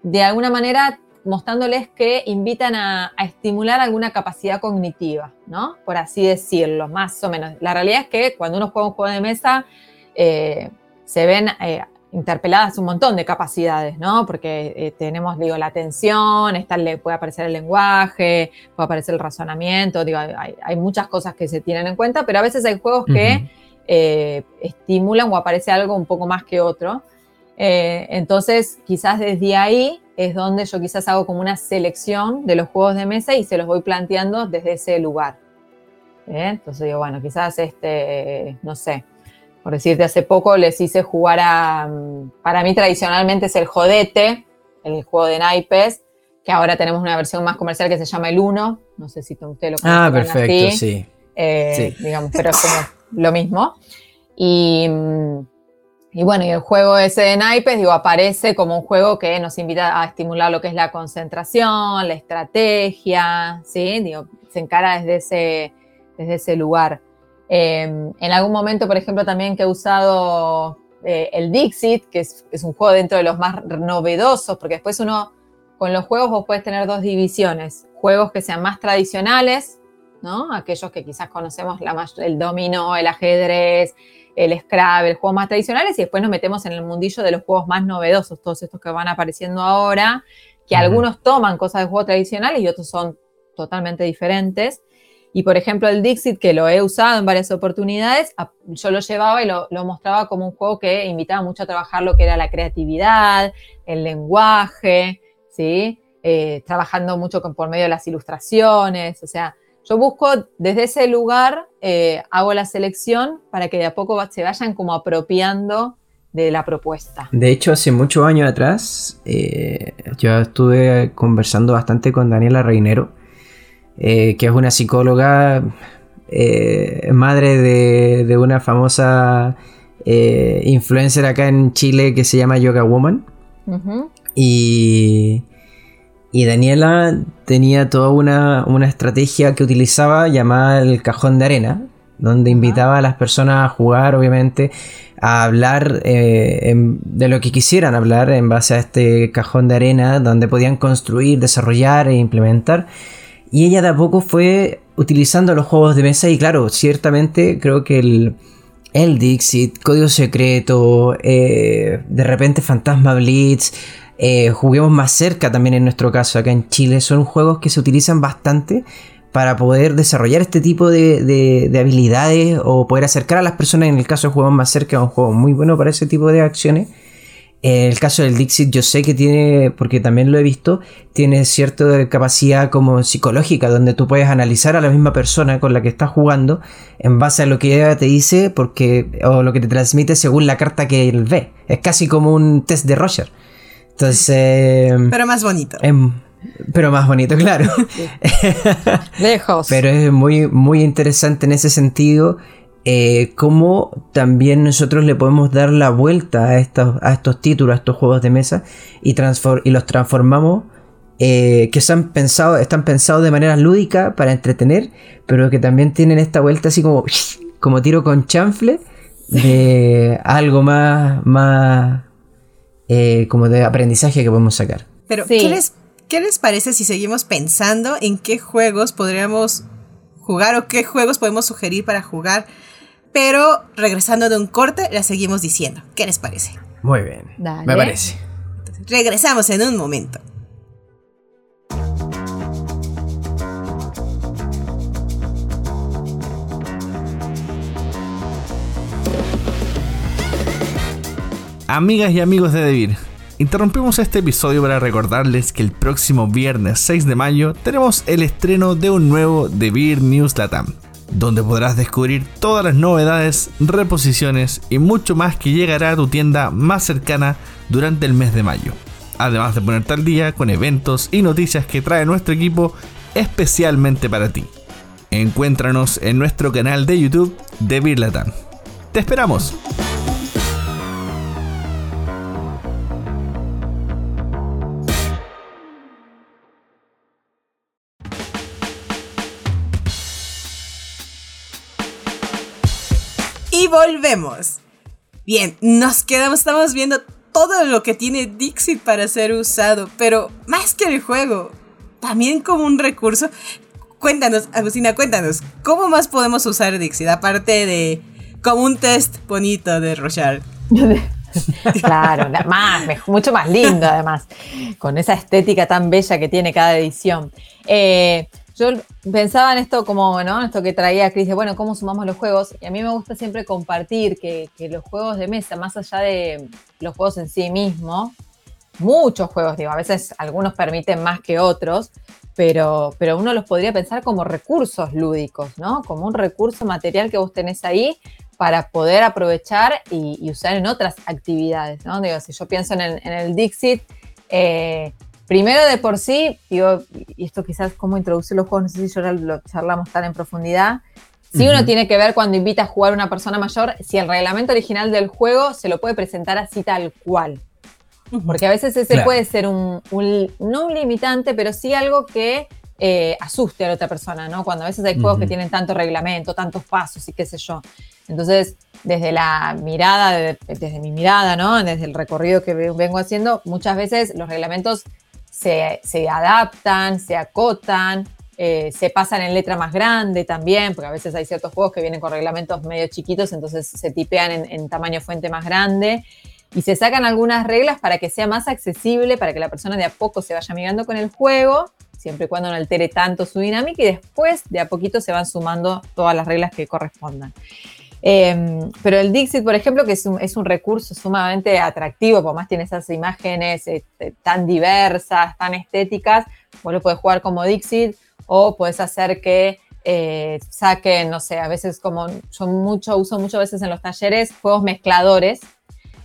de alguna manera mostrándoles que invitan a, estimular alguna capacidad cognitiva, ¿no? Por así decirlo, más o menos. La realidad es que cuando uno juega un juego de mesa, eh, se ven eh, interpeladas un montón de capacidades, ¿no? Porque eh, tenemos, digo, la atención, está, puede aparecer el lenguaje, puede aparecer el razonamiento, digo, hay, muchas cosas que se tienen en cuenta, pero a veces hay juegos que estimulan o aparece algo un poco más que otro. Entonces, quizás desde ahí es donde yo quizás hago como una selección de los juegos de mesa y se los voy planteando desde ese lugar. ¿Eh? Entonces digo, bueno, quizás este, no sé, por decirte, hace poco les hice jugar a, mm, para mí tradicionalmente es el jodete, el juego de naipes, que ahora tenemos una versión más comercial que se llama el Uno, no sé si usted lo conoce. Ah, perfecto, sí. Eh, sí. Digamos, pero es como lo mismo. Y mm, y bueno, y el juego ese de naipes, digo, aparece como un juego que nos invita a estimular lo que es la concentración, la estrategia, ¿sí? Digo, se encara desde ese, desde ese lugar. Em, en algún momento, por ejemplo, también que he usado eh, el Dixit, que es, es, un juego dentro de los más novedosos, porque después uno, con los juegos vos puedes tener dos divisiones, juegos que sean más tradicionales, ¿no? Aquellos que quizás conocemos la, el dominó, el ajedrez, el Scrabble, juegos más tradicionales, y después nos metemos en el mundillo de los juegos más novedosos, todos estos que van apareciendo ahora, que algunos toman cosas de juegos tradicionales y otros son totalmente diferentes. Y por ejemplo, el Dixit, que lo he usado en varias oportunidades, yo lo llevaba y lo, mostraba como un juego que invitaba mucho a trabajar lo que era la creatividad, el lenguaje, ¿sí? Eh, trabajando mucho por medio de las ilustraciones. O sea, yo busco desde ese lugar, eh, hago la selección para que de a poco se vayan como apropiando de la propuesta. De hecho, hace muchos años atrás, eh, yo estuve conversando bastante con Daniela Reinero, eh, que es una psicóloga, eh, madre de, una famosa influencer acá en Chile que se llama Yoga Woman. y, y, Daniela tenía toda una, una estrategia que utilizaba llamada el cajón de arena, donde invitaba a las personas a jugar, obviamente, a hablar eh, de lo que quisieran hablar en base a este cajón de arena, donde podían construir, desarrollar e implementar. Y ella de a poco fue utilizando los juegos de mesa y claro, ciertamente creo que el, el Dixit, Código Secreto, eh, de repente Fantasma Blitz, eh, juguemos más cerca también en nuestro caso acá en Chile, son juegos que se utilizan bastante para poder desarrollar este tipo de, habilidades o poder acercar a las personas, en el caso de juegos más cerca, a un juego muy bueno para ese tipo de acciones. En el caso del Dixit yo sé que tiene, porque también lo he visto, tiene cierta capacidad como psicológica, donde tú puedes analizar a la misma persona con la que estás jugando en base a lo que ella te dice porque, o lo que te transmite según la carta que él ve. Es casi como un test de Roger. Entonces... Pero más bonito. Em, pero más bonito, claro. Lejos. Pero es muy, muy interesante en ese sentido. Eh, cómo también nosotros le podemos dar la vuelta a estos, a estos títulos, a estos juegos de mesa y, y los transformamos eh, que han pensado, están pensados de manera lúdica para entretener, pero que también tienen esta vuelta así como, como tiro con chanfle de algo más, más eh, como de aprendizaje que podemos sacar. Pero, ¿qué les ¿Qué les parece si seguimos pensando en qué juegos podríamos jugar o qué juegos podemos sugerir para jugar? Pero regresando de un corte, la seguimos diciendo. ¿Qué les parece? Muy bien. Me parece. regresamos en un momento. Amigas y amigos de Devir, Interrumpimos este episodio para recordarles que el próximo viernes 6 de mayo tenemos el estreno de un nuevo Beer News Latam, donde podrás descubrir todas las novedades, reposiciones y mucho más que llegará a tu tienda más cercana durante el mes de mayo. Además de ponerte al día con eventos y noticias que trae nuestro equipo especialmente para ti. Encuéntranos en nuestro canal de YouTube de Latam. ¡Te esperamos! Volvemos. Bien, nos quedamos, estamos viendo todo lo que tiene Dixit para ser usado, pero más que el juego, también como un recurso. Cuéntanos, Agustina, cuéntanos, ¿cómo más podemos usar Dixit? Aparte de como un test bonito de Rochard. claro, más, mucho más lindo además, con esa estética tan bella que tiene cada edición. Eh, yo pensaba en esto como, ¿no? Esto que traía Cris de, bueno, ¿cómo sumamos los juegos? Y a mí me gusta siempre compartir que, los juegos de mesa, más allá de los juegos en sí mismos, muchos juegos, digo, a veces algunos permiten más que otros, pero, pero uno los podría pensar como recursos lúdicos, ¿no? Como un recurso material que vos tenés ahí para poder aprovechar y, usar en otras actividades, ¿no? Digo, si yo pienso en el, en Dixit, eh, Primero de por sí, digo, y esto quizás cómo introducir los juegos, no sé si ya lo charlamos tan en profundidad. Si uno tiene que ver cuando invita a jugar a una persona mayor, si el reglamento original del juego se lo puede presentar así tal cual. Porque a veces ese puede ser un, no un limitante, pero sí algo que eh, asuste a la otra persona, ¿no? Cuando a veces hay juegos que tienen tanto reglamento, tantos pasos y qué sé yo. Entonces, desde la mirada, desde mi mirada, ¿no? Desde el recorrido que vengo haciendo, muchas veces los reglamentos se, adaptan, se acotan, eh, se pasan en letra más grande también, porque a veces hay ciertos juegos que vienen con reglamentos medio chiquitos, entonces se tipean en, tamaño fuente más grande. Y se sacan algunas reglas para que sea más accesible, para que la persona de a poco se vaya mirando con el juego, siempre y cuando no altere tanto su dinámica y después de a poquito se van sumando todas las reglas que correspondan. Em, pero el Dixit, por ejemplo, que es un, recurso sumamente atractivo, por más tiene esas imágenes este, tan diversas, tan estéticas, vos lo podés jugar como Dixit o podés hacer que eh, saquen, no sé, a veces como yo mucho, uso muchas veces en los talleres juegos mezcladores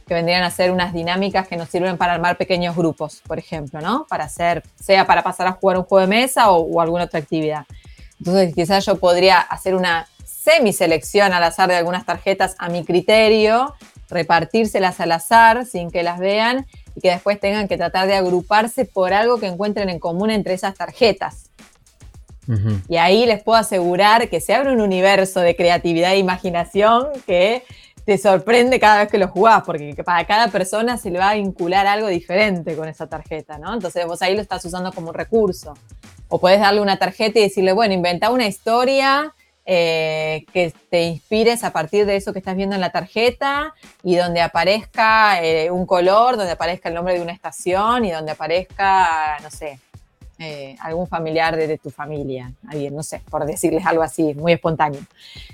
que vendrían a ser unas dinámicas que nos sirven para armar pequeños grupos, por ejemplo, ¿no? Para hacer, sea para pasar a jugar un juego de mesa o, o alguna otra actividad. Entonces quizás yo podría hacer una semi-selección al azar de algunas tarjetas a mi criterio, repartírselas al azar sin que las vean y que después tengan que tratar de agruparse por algo que encuentren en común entre esas tarjetas. Y ahí les puedo asegurar que se abre un universo de creatividad e imaginación que te sorprende cada vez que lo jugás, porque para cada persona se le va a vincular algo diferente con esa tarjeta, ¿no? Entonces vos ahí lo estás usando como un recurso. O puedes darle una tarjeta y decirle, bueno, inventa una historia eh, que te inspires a partir de eso que estás viendo en la tarjeta y donde aparezca eh, un color, donde aparezca el nombre de una estación y donde aparezca, no sé, eh, algún familiar de, tu familia, alguien, no sé, por decirles algo así, muy espontáneo.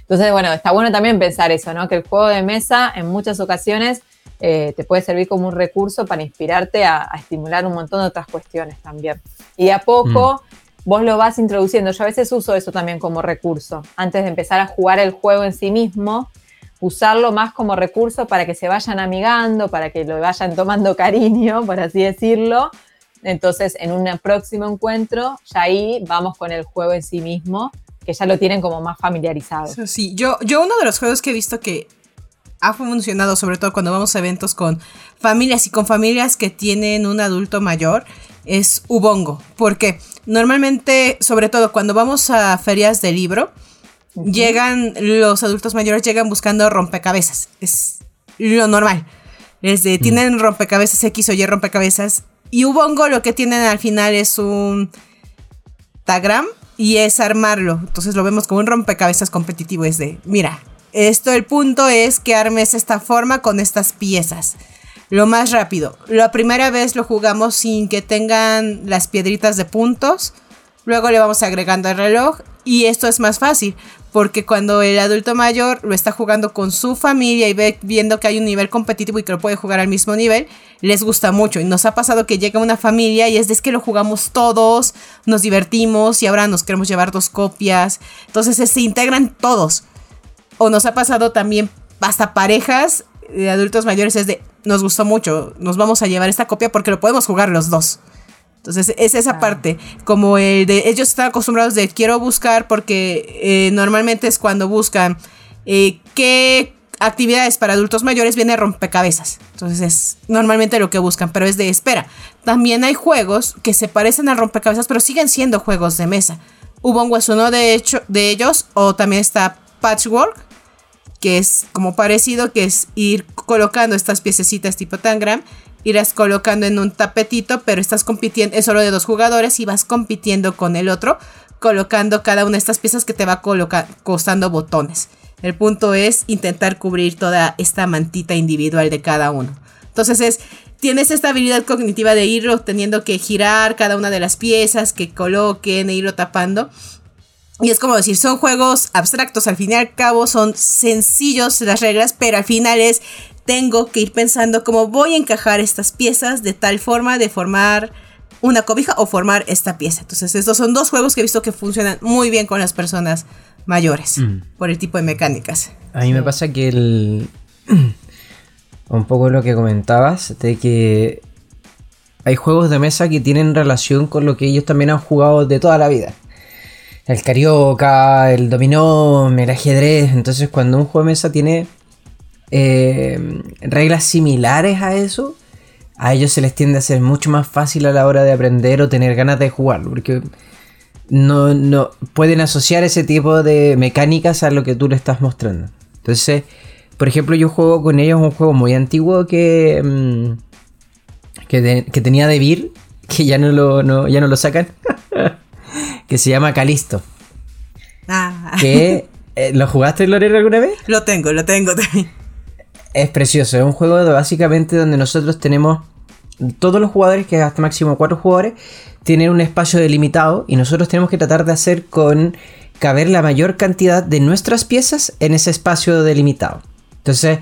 Entonces, bueno, está bueno también pensar eso, ¿no? Que el juego de mesa en muchas ocasiones te puede servir como un recurso para inspirarte a, estimular un montón de otras cuestiones también. Y a poco... Mm vos lo vas introduciendo. Yo a veces uso eso también como recurso. Antes de empezar a jugar el juego en sí mismo, usarlo más como recurso para que se vayan amigando, para que lo vayan tomando cariño, por así decirlo. Entonces, en un próximo encuentro, ya ahí vamos con el juego en sí mismo, que ya lo tienen como más familiarizado. Sí, yo, yo uno de los juegos que he visto que ha funcionado, sobre todo cuando vamos a eventos con familias y con familias que tienen un adulto mayor, es Ubongo. Porque normalmente, sobre todo cuando vamos a ferias de libro, llegan los adultos mayores, llegan buscando rompecabezas. Es lo normal. Es de, mm. tienen rompecabezas X o Y rompecabezas. Y Ubongo lo que tienen al final es un tagram y es armarlo. Entonces lo vemos como un rompecabezas competitivo. Es de, mira, esto el punto es que armes esta forma con estas piezas lo más rápido. La primera vez lo jugamos sin que tengan las piedritas de puntos. Luego le vamos agregando el reloj y esto es más fácil porque cuando el adulto mayor lo está jugando con su familia y ve viendo que hay un nivel competitivo y que lo puede jugar al mismo nivel, les gusta mucho. Y nos ha pasado que llega una familia y es de que lo jugamos todos, nos divertimos y ahora nos queremos llevar dos copias. Entonces se integran todos. O nos ha pasado también hasta parejas de adultos mayores es de nos gustó mucho, nos vamos a llevar esta copia porque lo podemos jugar los dos. Entonces es esa parte, como el de ellos están acostumbrados de quiero buscar porque eh, normalmente es cuando buscan eh, qué actividades para adultos mayores viene rompecabezas. Entonces es normalmente lo que buscan, pero es de espera. También hay juegos que se parecen a rompecabezas, pero siguen siendo juegos de mesa. Ubongo es uno de, hecho, de ellos, o también está Patchwork, que es como parecido, que es ir colocando estas piececitas tipo tangram, irás colocando en un tapetito, pero estás compitiendo, es solo de dos jugadores y vas compitiendo con el otro, colocando cada una de estas piezas que te va costando botones. El punto es intentar cubrir toda esta mantita individual de cada uno. Entonces es, tienes esta habilidad cognitiva de irlo teniendo que girar cada una de las piezas, que coloquen e irlo tapando. Y es como decir, son juegos abstractos, al fin y al cabo son sencillos las reglas, pero al final es, tengo que ir pensando cómo voy a encajar estas piezas de tal forma de formar una cobija o formar esta pieza. Entonces, estos son dos juegos que he visto que funcionan muy bien con las personas mayores, mm. por el tipo de mecánicas. A mí me pasa que el... un poco lo que comentabas, de que hay juegos de mesa que tienen relación con lo que ellos también han jugado de toda la vida el carioca, el dominó, el ajedrez. Entonces, cuando un juego de mesa tiene eh, reglas similares a eso, a ellos se les tiende a ser mucho más fácil a la hora de aprender o tener ganas de jugarlo. Porque no, no pueden asociar ese tipo de mecánicas a lo que tú le estás mostrando. Entonces, por ejemplo, yo juego con ellos un juego muy antiguo que, mm, que, tenía de Vir, que ya no lo, ya no lo sacan. que se llama Calisto. Ah. Que, eh, ¿Lo jugaste, Lorena, alguna vez? Lo tengo, lo tengo también. Es precioso, es un juego básicamente donde nosotros tenemos todos los jugadores, que es hasta máximo cuatro jugadores, tienen un espacio delimitado y nosotros tenemos que tratar de hacer con caber la mayor cantidad de nuestras piezas en ese espacio delimitado. Entonces,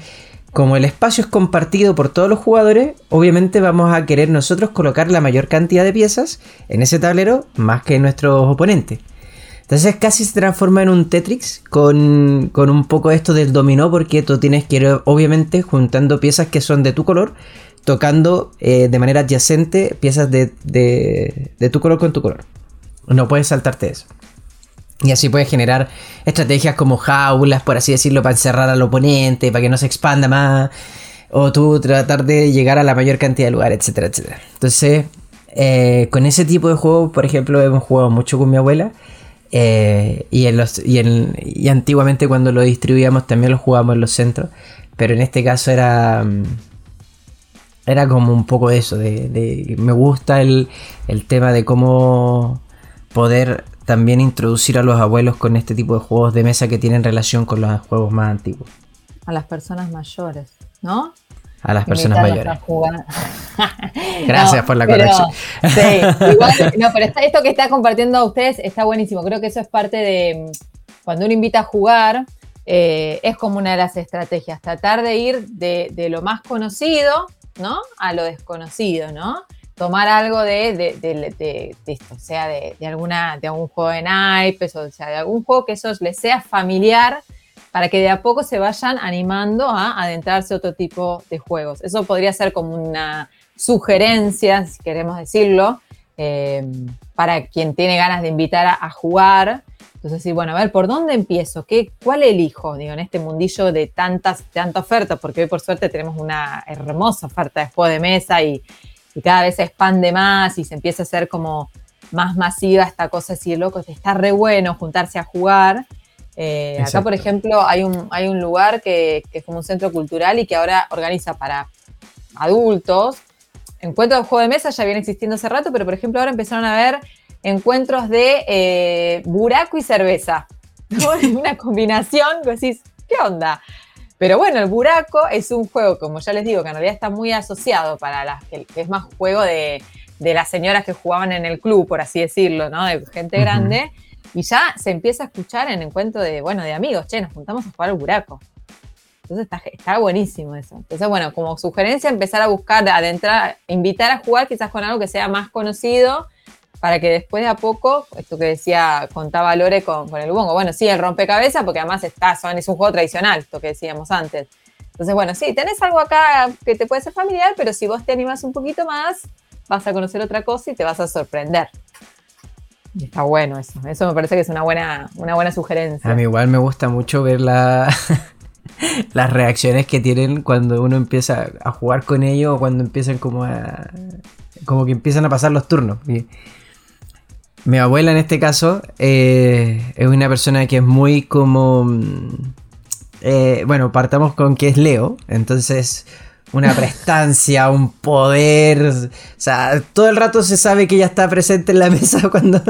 como el espacio es compartido por todos los jugadores, obviamente vamos a querer nosotros colocar la mayor cantidad de piezas en ese tablero más que nuestros oponentes. Entonces casi se transforma en un Tetris con, con un poco esto del dominó porque tú tienes que ir obviamente juntando piezas que son de tu color, tocando eh, de manera adyacente piezas de, de, de tu color con tu color. No puedes saltarte eso. Y así puedes generar estrategias como jaulas, por así decirlo, para encerrar al oponente, para que no se expanda más. O tú tratar de llegar a la mayor cantidad de lugares, etcétera, etcétera. Entonces, eh, con ese tipo de juegos, por ejemplo, hemos jugado mucho con mi abuela. Eh, y, en los, y, y antiguamente cuando lo distribuíamos también lo jugábamos en los centros. Pero en este caso era. Era como un poco eso. De, de- me gusta el, el tema de cómo poder también introducir a los abuelos con este tipo de juegos de mesa que tienen relación con los juegos más antiguos. A las personas mayores, ¿no? A las personas mayores. a. Gracias por la pero- corrección. Sí, igual, no, pero está- esto que está compartiendo a ustedes está buenísimo. Creo que eso es parte de mm, cuando uno invita a jugar, eh, es como una de las estrategias, tratar de ir de, de lo más conocido, ¿no? A lo desconocido, ¿no? Tomar algo de, de, de- de- esto, sea de, de alguna, de algún juego de naipes, o sea, de algún juego que eso les sea familiar para que de a poco se vayan animando a adentrarse a otro tipo de juegos. Eso podría ser como una sugerencia, si queremos decirlo, eh, para quien tiene ganas de invitar a, a jugar. Entonces, sí, bueno, a ver, ¿por dónde empiezo? ¿Qué, ¿Cuál elijo? Digo, en este mundillo de tantas, tanta oferta, porque hoy por suerte tenemos una hermosa oferta de juego de mesa y, y cada vez se expande más y se empieza a hacer como más masiva esta cosa, así, loco, está re bueno juntarse a jugar. Eh, acá, por ejemplo, hay un, hay un lugar que, que es como un centro cultural y que ahora organiza para adultos. Encuentros de juego de mesa ya viene existiendo hace rato, pero por ejemplo ahora empezaron a haber encuentros de eh, buraco y cerveza. Una combinación que decís, ¿qué onda? Pero bueno, el buraco es un juego, como ya les digo, que en realidad está muy asociado para las que, que es más juego de, de las señoras que jugaban en el club, por así decirlo, ¿no? De gente Ujú. grande. Y ya se empieza a escuchar en encuentro de, bueno, de amigos, che, nos juntamos a jugar al buraco. Entonces está, está buenísimo eso. Entonces, bueno, como sugerencia, empezar a buscar, adentrar, invitar a jugar quizás con algo que sea más conocido, para que después de a poco, esto que decía, contaba Lore con, con el bongo, bueno, sí, el rompecabezas, porque además está, son, es un juego tradicional, esto que decíamos antes. Entonces, bueno, sí, tenés algo acá que te puede ser familiar, pero si vos te animas un poquito más, vas a conocer otra cosa y te vas a sorprender. Y está bueno eso. Eso me parece que es una buena, una buena sugerencia. A mí igual me gusta mucho ver la- las reacciones que tienen cuando uno empieza a jugar con ellos o cuando empiezan como a... como que empiezan a pasar los turnos. Y mi abuela en este caso eh, es una persona que es muy como... mm, eh, bueno, partamos con que es Leo, entonces una prestancia, un poder, o sea, todo el rato se sabe que ella está presente en la mesa cuando...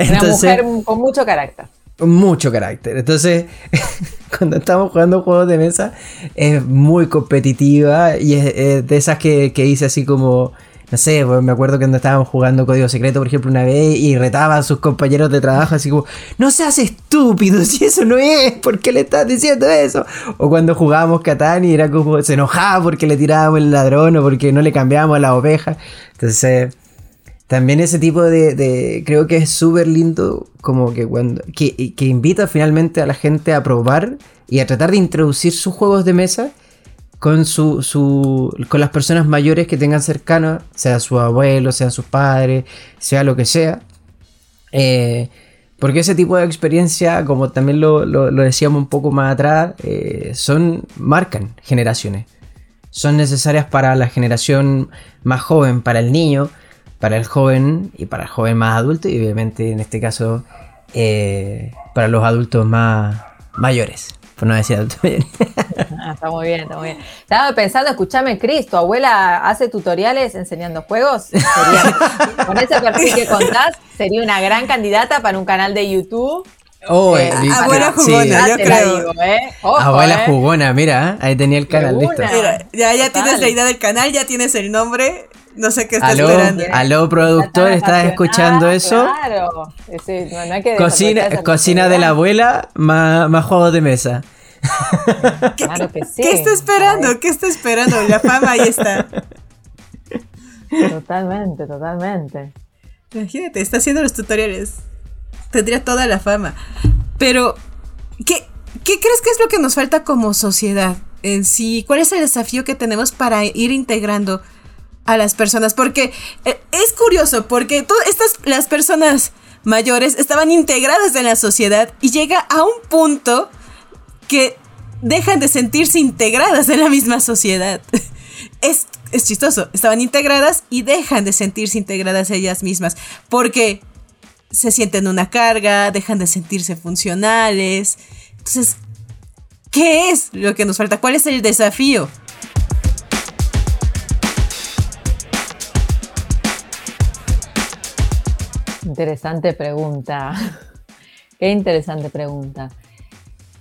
una mujer con mucho carácter. mucho carácter. Entonces, cuando estamos jugando juegos de mesa, es muy competitiva y es, es de esas que, que dice así como, no sé, me acuerdo que cuando estábamos jugando Código Secreto, por ejemplo, una vez y retaba a sus compañeros de trabajo así como, no seas estúpido, si eso no es, ¿por qué le estás diciendo eso? O cuando jugábamos Catán y era como, se enojaba porque le tirábamos el ladrón o porque no le cambiábamos la oveja. Entonces... También ese tipo de, de- creo que es súper lindo como que cuando que, que invita finalmente a la gente a probar y a tratar de introducir sus juegos de mesa con su, su con las personas mayores que tengan cercanas, sea su abuelo, sea sus padres, sea lo que sea. Eh, porque ese tipo de experiencia, como también lo, lo- decíamos un poco más atrás, eh, son marcan generaciones. Son necesarias para la generación más joven, para el niño, para el joven y para el joven más adulto y obviamente en este caso eh, para los adultos más mayores, por no decir. Ah, está muy bien, está muy bien. Estaba pensando, escúchame, Cris, ¿tu abuela hace tutoriales enseñando juegos? Sería- con ese perfil que contás, sería una gran candidata para un canal de YouTube Oh, Eh, abuela jugona, yo creo. digo, ¿eh? Ojo, Abuela ¿eh? jugona, mira, ahí tenía el canal, De listo. Mira, ya, ya tienes la idea del canal, ya tienes el nombre. No sé qué estás Aló, esperando. aló productor, ¿estás escuchando eso? Claro. Sí, no, no hay que Cocina, cocina de la abuela, más, más juegos de mesa. Claro que sí. ¿Qué está esperando? ¿Qué está esperando? La fama ahí está. Totalmente, totalmente. Imagínate, está haciendo los tutoriales. Tendría toda la fama. Pero, ¿qué, ¿qué crees que es lo que nos falta como sociedad en sí? ¿Cuál es el desafío que tenemos para ir integrando a las personas? Porque eh, es curioso, porque todas estas, las personas mayores estaban integradas en la sociedad y llega a un punto que dejan de sentirse integradas en la misma sociedad. Es, es chistoso, estaban integradas y dejan de sentirse integradas ellas mismas porque se sienten una carga, dejan de sentirse funcionales. Entonces, ¿qué es lo que nos falta? ¿Cuál es el desafío? Interesante pregunta. Qué interesante pregunta.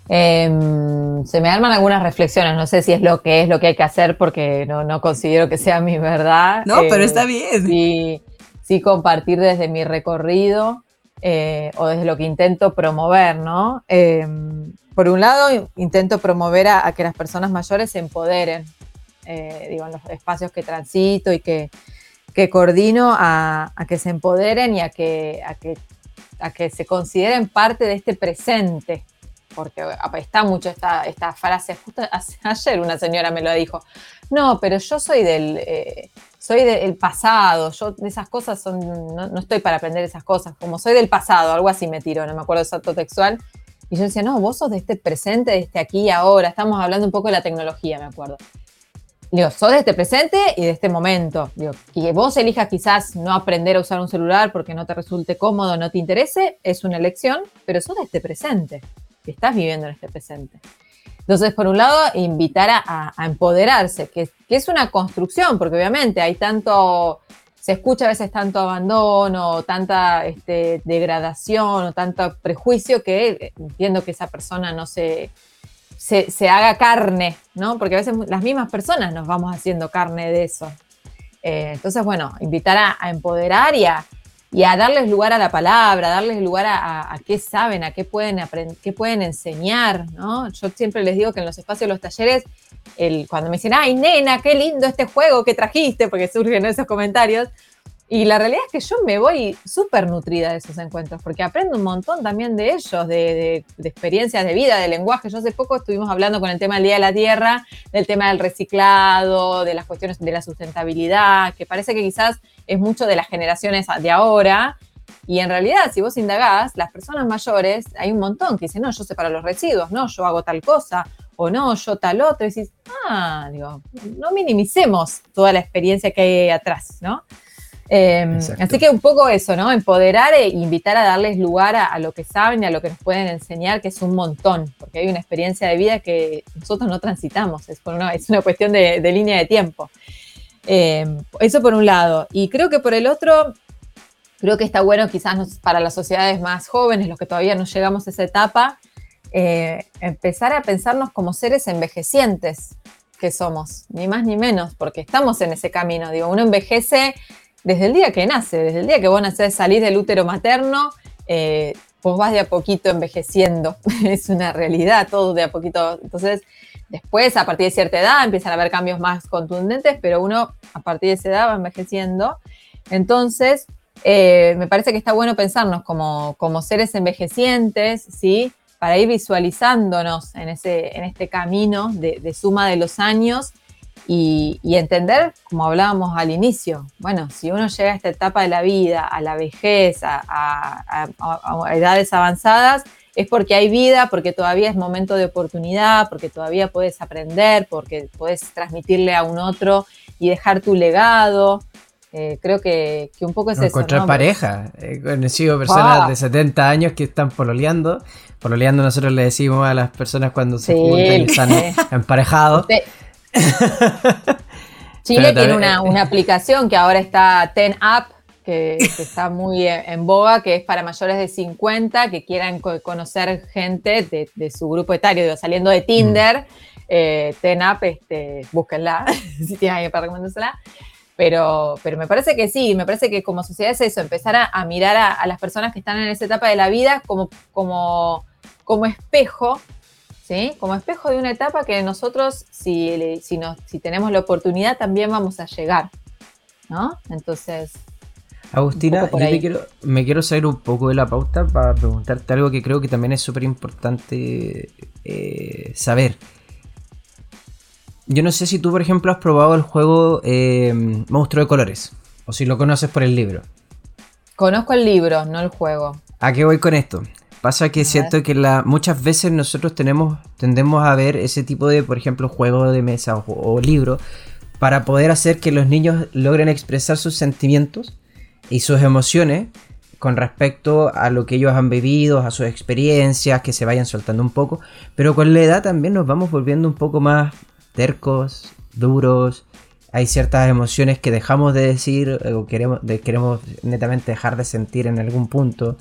Em, se me arman algunas reflexiones, no sé si es lo que es lo que hay que hacer porque no, no considero que sea mi verdad. No, Eh, pero está bien. Sí, sí compartir desde mi recorrido eh, o desde lo que intento promover, ¿no? Em, por un lado, intento promover a, a que las personas mayores se empoderen, eh, digo, en los espacios que transito y que, que coordino a, a que se empoderen y a que, a, que, a que se consideren parte de este presente. Porque está mucho esta, esta frase, justo ayer una señora me lo dijo, no, pero yo soy del, eh, soy del pasado, yo de esas cosas son, no, no estoy para aprender esas cosas, como soy del pasado, algo así me tiró, no me acuerdo exacto textual. Y yo decía, no, vos sos de este presente, de este aquí y ahora, estamos hablando un poco de la tecnología, me acuerdo. Digo, sos de este presente y de este momento. Digo, que vos elijas quizás no aprender a usar un celular porque no te resulte cómodo, no te interese, es una elección, pero sos de este presente, que estás viviendo en este presente. Entonces, por un lado, invitar a, empoderarse, que, que es una construcción, porque obviamente hay tanto, se escucha a veces tanto abandono, tanta este, degradación o tanto prejuicio que eh, entiendo que esa persona no se, se, se haga carne, ¿no? Porque a veces las mismas personas nos vamos haciendo carne de eso. Eh, entonces, bueno, invitar a, empoderar y a, y a darles lugar a la palabra, darles lugar a, qué saben, a qué pueden, aprend- qué pueden enseñar, ¿no? Yo siempre les digo que en los espacios de los talleres, el, cuando me dicen, ay, nena, qué lindo este juego que trajiste, porque surgen esos comentarios, y la realidad es que yo me voy súper nutrida de esos encuentros, porque aprendo un montón también de ellos, de, de- de experiencias de vida, de lenguaje. Yo hace poco estuvimos hablando con el tema del Día de la Tierra, del tema del reciclado, de las cuestiones de la sustentabilidad, que parece que quizás es mucho de las generaciones de ahora. Y en realidad, si vos indagás, las personas mayores, hay un montón que dicen, no, yo separo los residuos, no, yo hago tal cosa, o no, yo tal otro. Y decís, ah, digo, no minimicemos toda la experiencia que hay atrás, ¿no? Eh, así que un poco eso, ¿no? Empoderar e invitar a darles lugar a, a lo que saben y a lo que nos pueden enseñar, que es un montón, porque hay una experiencia de vida que nosotros no transitamos, es, por una, es una cuestión de, de línea de tiempo. Eh, eso por un lado. Y creo que por el otro, creo que está bueno quizás nos- para las sociedades más jóvenes, los que todavía no llegamos a esa etapa, eh, empezar a pensarnos como seres envejecientes que somos, ni más ni menos, porque estamos en ese camino. Digo, uno envejece desde el día que nace, desde el día que vos nacés, salís del útero materno, eh, vos vas de a poquito envejeciendo. es una realidad, todo de a poquito. Entonces, después, a partir de cierta edad, empiezan a haber cambios más contundentes, pero uno a partir de esa edad va envejeciendo. Entonces, eh, me parece que está bueno pensarnos como, como seres envejecientes, ¿sí? Para ir visualizándonos en, ese, en este camino de, de suma de los años y, y entender, como hablábamos al inicio, bueno, si uno llega a esta etapa de la vida, a la vejez, a, a- a- a edades avanzadas, es porque hay vida, porque todavía es momento de oportunidad, porque todavía puedes aprender, porque puedes transmitirle a un otro y dejar tu legado. Eh, creo que, que un poco es eso. encontrar ¿no? pareja. He conocido personas Ah. de 70 años que están pololeando. Pololeando nosotros le decimos a las personas cuando se Sí. juntan y están emparejados. Chile tiene una, una aplicación que ahora está Ten Up, que, está muy en boga, que es para mayores de 50 que quieran conocer gente de, su grupo etario, digo, saliendo de Tinder, mm. eh, Tenap, este, búsquenla, si tienen alguien para recomendársela. Pero, pero me parece que sí, me parece que como sociedad es eso, empezar a, mirar a, las personas que están en esa etapa de la vida como, como, como espejo, ¿sí? Como espejo de una etapa que nosotros, si, si, nos, si tenemos la oportunidad, también vamos a llegar, ¿no? Entonces, Agustina, yo me quiero, me quiero salir un poco de la pauta para preguntarte algo que creo que también es súper importante eh, saber. Yo no sé si tú, por ejemplo, has probado el juego eh, Monstruo de Colores, o si lo conoces por el libro. Conozco el libro, no el juego. ¿A qué voy con esto? Pasa que siento que la, muchas veces nosotros tenemos, tendemos a ver ese tipo de, por ejemplo, juego de mesa o, o libro para poder hacer que los niños logren expresar sus sentimientos y sus emociones con respecto a lo que ellos han vivido, a sus experiencias, que se vayan soltando un poco, pero con la edad también nos vamos volviendo un poco más tercos, duros, hay ciertas emociones que dejamos de decir o queremos, queremos netamente dejar de sentir en algún punto.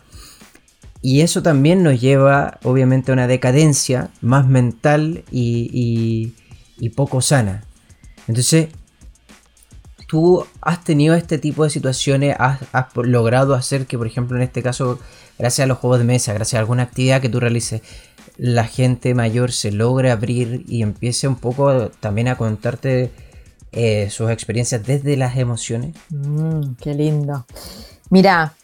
Y eso también nos lleva obviamente a una decadencia más mental y, poco sana. Entonces, tú has tenido este tipo de situaciones, has, logrado hacer que, por ejemplo, en este caso, gracias a los juegos de mesa, gracias a alguna actividad que tú realices, la gente mayor se logre abrir y empiece un poco también a contarte eh, sus experiencias desde las emociones. Mm, qué lindo. Mira,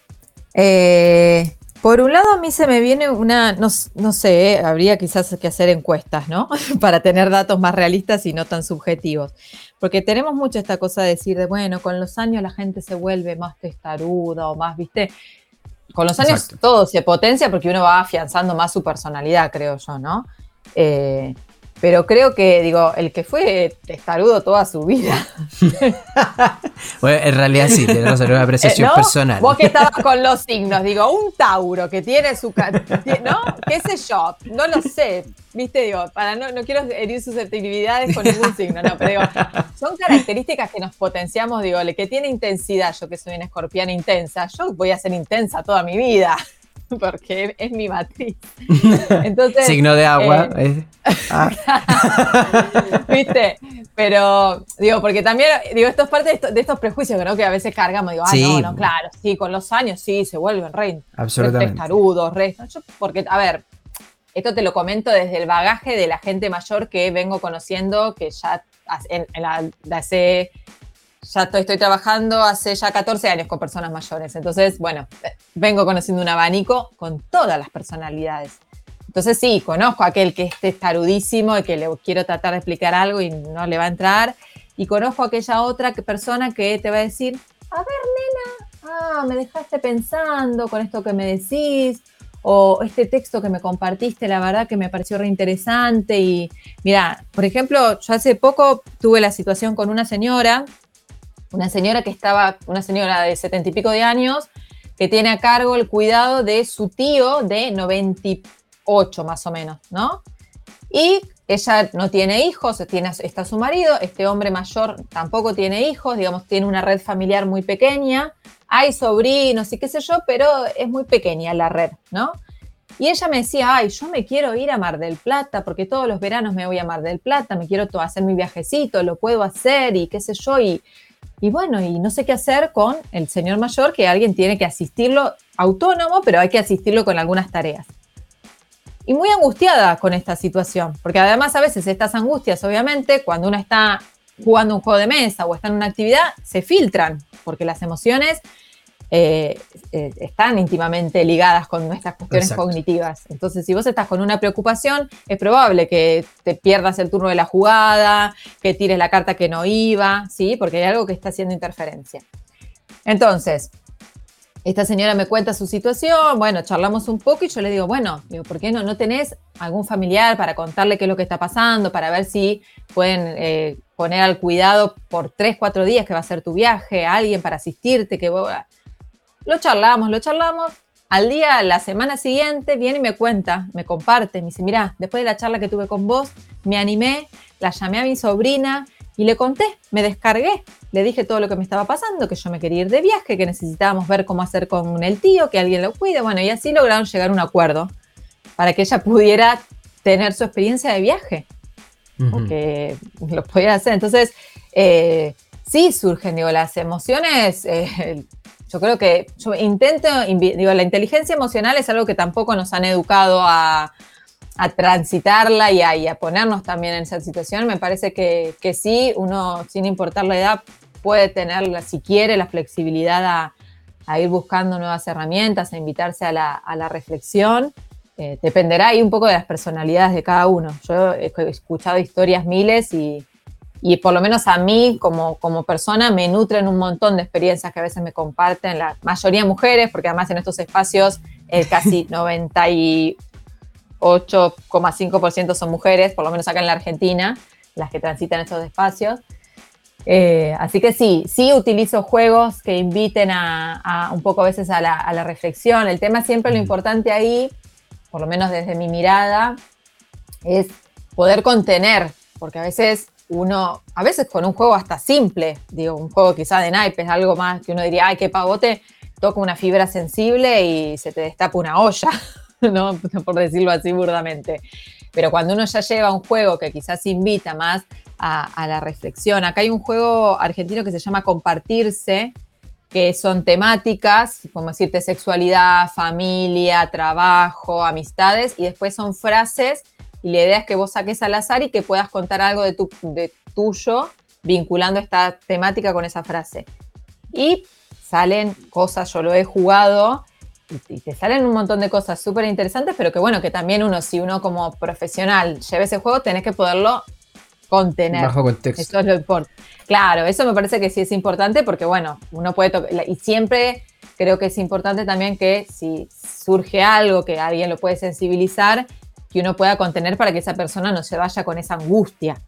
eh, por un lado a mí se me viene una, no, sé, eh, habría quizás que hacer encuestas, ¿no? Para tener datos más realistas y no tan subjetivos. Porque tenemos mucho esta cosa de decir de, bueno, con los años la gente se vuelve más testaruda o más, viste, con los años todo se potencia porque uno va afianzando más su personalidad, creo yo, ¿no? Eh, pero creo que, digo, el que fue testarudo toda su vida. bueno, en realidad sí, tenemos una apreciación personal. Vos que estabas con los signos, digo, un Tauro que tiene su. ¿No? ¿Qué sé yo? No lo sé. Viste, digo, para no, no quiero herir susceptibilidades con ningún signo, no, pero digo, son características que nos potenciamos, digo, el que tiene intensidad, yo que soy una escorpiana intensa, yo voy a ser intensa toda mi vida. porque es mi matriz. Entonces, Signo de agua. Eh, ah. ¿Viste? Pero, digo, porque también, digo, esto es parte de, estos prejuicios ¿no? que a veces cargamos. Digo, ah, no, no, claro, sí, con los años sí, se vuelven re, Absolutamente. testarudos, re. porque, a ver, esto te lo comento desde el bagaje de la gente mayor que vengo conociendo, que ya en, la, hace ya estoy, trabajando hace ya 14 años con personas mayores. Entonces, bueno, vengo conociendo un abanico con todas las personalidades. Entonces sí, conozco a aquel que esté estarudísimo y que le quiero tratar de explicar algo y no le va a entrar. Y conozco a aquella otra persona que te va a decir, a ver, nena, ah, me dejaste pensando con esto que me decís, o este texto que me compartiste, la verdad que me pareció reinteresante. Y mira, por ejemplo, yo hace poco tuve la situación con una señora una señora que estaba, una señora de setenta y pico de años, que tiene a cargo el cuidado de su tío de 98 más o menos, ¿no? Y ella no tiene hijos, tiene, está su marido, este hombre mayor tampoco tiene hijos, digamos, tiene una red familiar muy pequeña, hay sobrinos y qué sé yo, pero es muy pequeña la red, ¿no? Y ella me decía, ay, yo me quiero ir a Mar del Plata, porque todos los veranos me voy a Mar del Plata, me quiero hacer mi viajecito, lo puedo hacer y qué sé yo, y y bueno, y no sé qué hacer con el señor mayor, que alguien tiene que asistirlo autónomo, pero hay que asistirlo con algunas tareas. Y muy angustiada con esta situación, porque además a veces estas angustias, obviamente, cuando uno está jugando un juego de mesa o está en una actividad, se filtran, porque las emociones eh, eh, están íntimamente ligadas con nuestras cuestiones cognitivas. Entonces, si vos estás con una preocupación, es probable que te pierdas el turno de la jugada, que tires la carta que no iba, ¿sí? Porque hay algo que está haciendo interferencia. Entonces, esta señora me cuenta su situación, bueno, charlamos un poco y yo le digo, bueno, digo, ¿por qué no, no tenés algún familiar para contarle qué es lo que está pasando, para ver si pueden eh, poner al cuidado por tres, cuatro días que va a ser tu viaje, alguien para asistirte, que vos... Lo charlamos, lo charlamos. Al día, la semana siguiente, viene y me cuenta, me comparte, me dice, mira, después de la charla que tuve con vos, me animé, la llamé a mi sobrina Y le conté, me descargué, le dije todo lo que me estaba pasando, que yo me quería ir de viaje, que necesitábamos ver cómo hacer con el tío, que alguien lo cuide, bueno, y así lograron llegar a un acuerdo para que ella pudiera tener su experiencia de viaje, porque lo podía hacer. Entonces, eh, sí surgen, digo, las emociones, eh, yo creo que yo intento, digo, la inteligencia emocional es algo que tampoco nos han educado a, transitarla y a, ponernos también en esa situación. Me parece que, sí, uno, sin importar la edad, puede tener, si quiere, la flexibilidad a, ir buscando nuevas herramientas, a invitarse a la, reflexión. Eh, dependerá ahí un poco de las personalidades de cada uno. Yo he escuchado historias miles y, y por lo menos a mí como, como persona me nutren un montón de experiencias que a veces me comparten, la mayoría mujeres, porque además en estos espacios el casi 98,5% son mujeres, por lo menos acá en la Argentina, las que transitan estos espacios. Eh, así que sí, sí utilizo juegos que inviten a, un poco a veces a la, a la, reflexión. El tema siempre lo mm. importante ahí, por lo menos desde mi mirada, es poder contener, porque a veces uno, a veces con un juego hasta simple, digo, un juego quizá de naipes, algo más que uno diría, ay, qué pavote, toca una fibra sensible y se te destapa una olla, ¿no? Por decirlo así burdamente. Pero cuando uno ya lleva un juego que quizás invita más a, la reflexión, acá hay un juego argentino que se llama Compartirse, que son temáticas, como decirte, sexualidad, familia, trabajo, amistades, y después son frases y la idea es que vos saques al azar y que puedas contar algo de, tu, de tuyo vinculando esta temática con esa frase. Y salen cosas, yo lo he jugado, y, te salen un montón de cosas súper interesantes, pero que bueno, que también uno, si uno como profesional lleva ese juego, tenés que poderlo contener. Bajo contexto. Eso es lo importante. Claro, eso me parece que sí es importante porque bueno, uno puede tocar, y siempre creo que es importante también que si surge algo que alguien lo puede sensibilizar, que uno pueda contener para que esa persona no se vaya con esa angustia.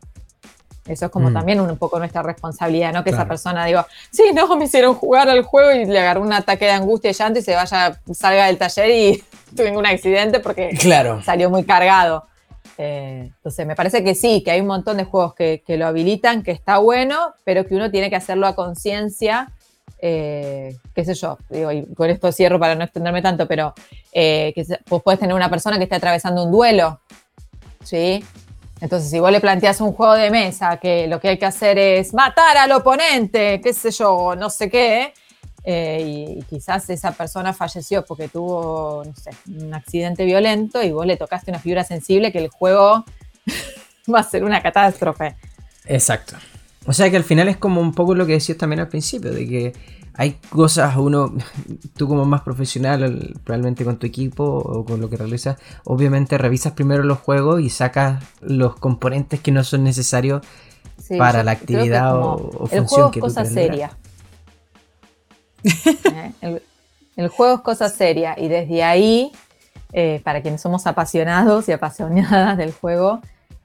Eso es como mm. también un poco nuestra responsabilidad, ¿no? Que esa persona diga, sí, no, me hicieron jugar al juego y le agarró un ataque de angustia y llanto y se vaya, salga del taller y tuve un accidente porque salió muy cargado. Eh, entonces, me parece que sí, que hay un montón de juegos que, que, lo habilitan, que está bueno, pero que uno tiene que hacerlo a conciencia eh, qué sé yo, y con esto cierro para no extenderme tanto, pero eh, que vos podés tener una persona que esté atravesando un duelo, ¿sí? Entonces, si vos le planteas un juego de mesa que lo que hay que hacer es matar al oponente, qué sé yo, no sé qué, eh, y, quizás esa persona falleció porque tuvo, no sé, un accidente violento y vos le tocaste una figura sensible que el juego va a ser una catástrofe. Exacto. O sea que al final es como un poco lo que decías también al principio, de que hay cosas, uno, tú como más profesional, probablemente con tu equipo o con lo que realizas, obviamente revisas primero los juegos y sacas los componentes que no son necesarios para la actividad o, función el juego es cosa seria. Eh, el, juego es cosa seria y desde ahí, eh, para quienes somos apasionados y apasionadas del juego,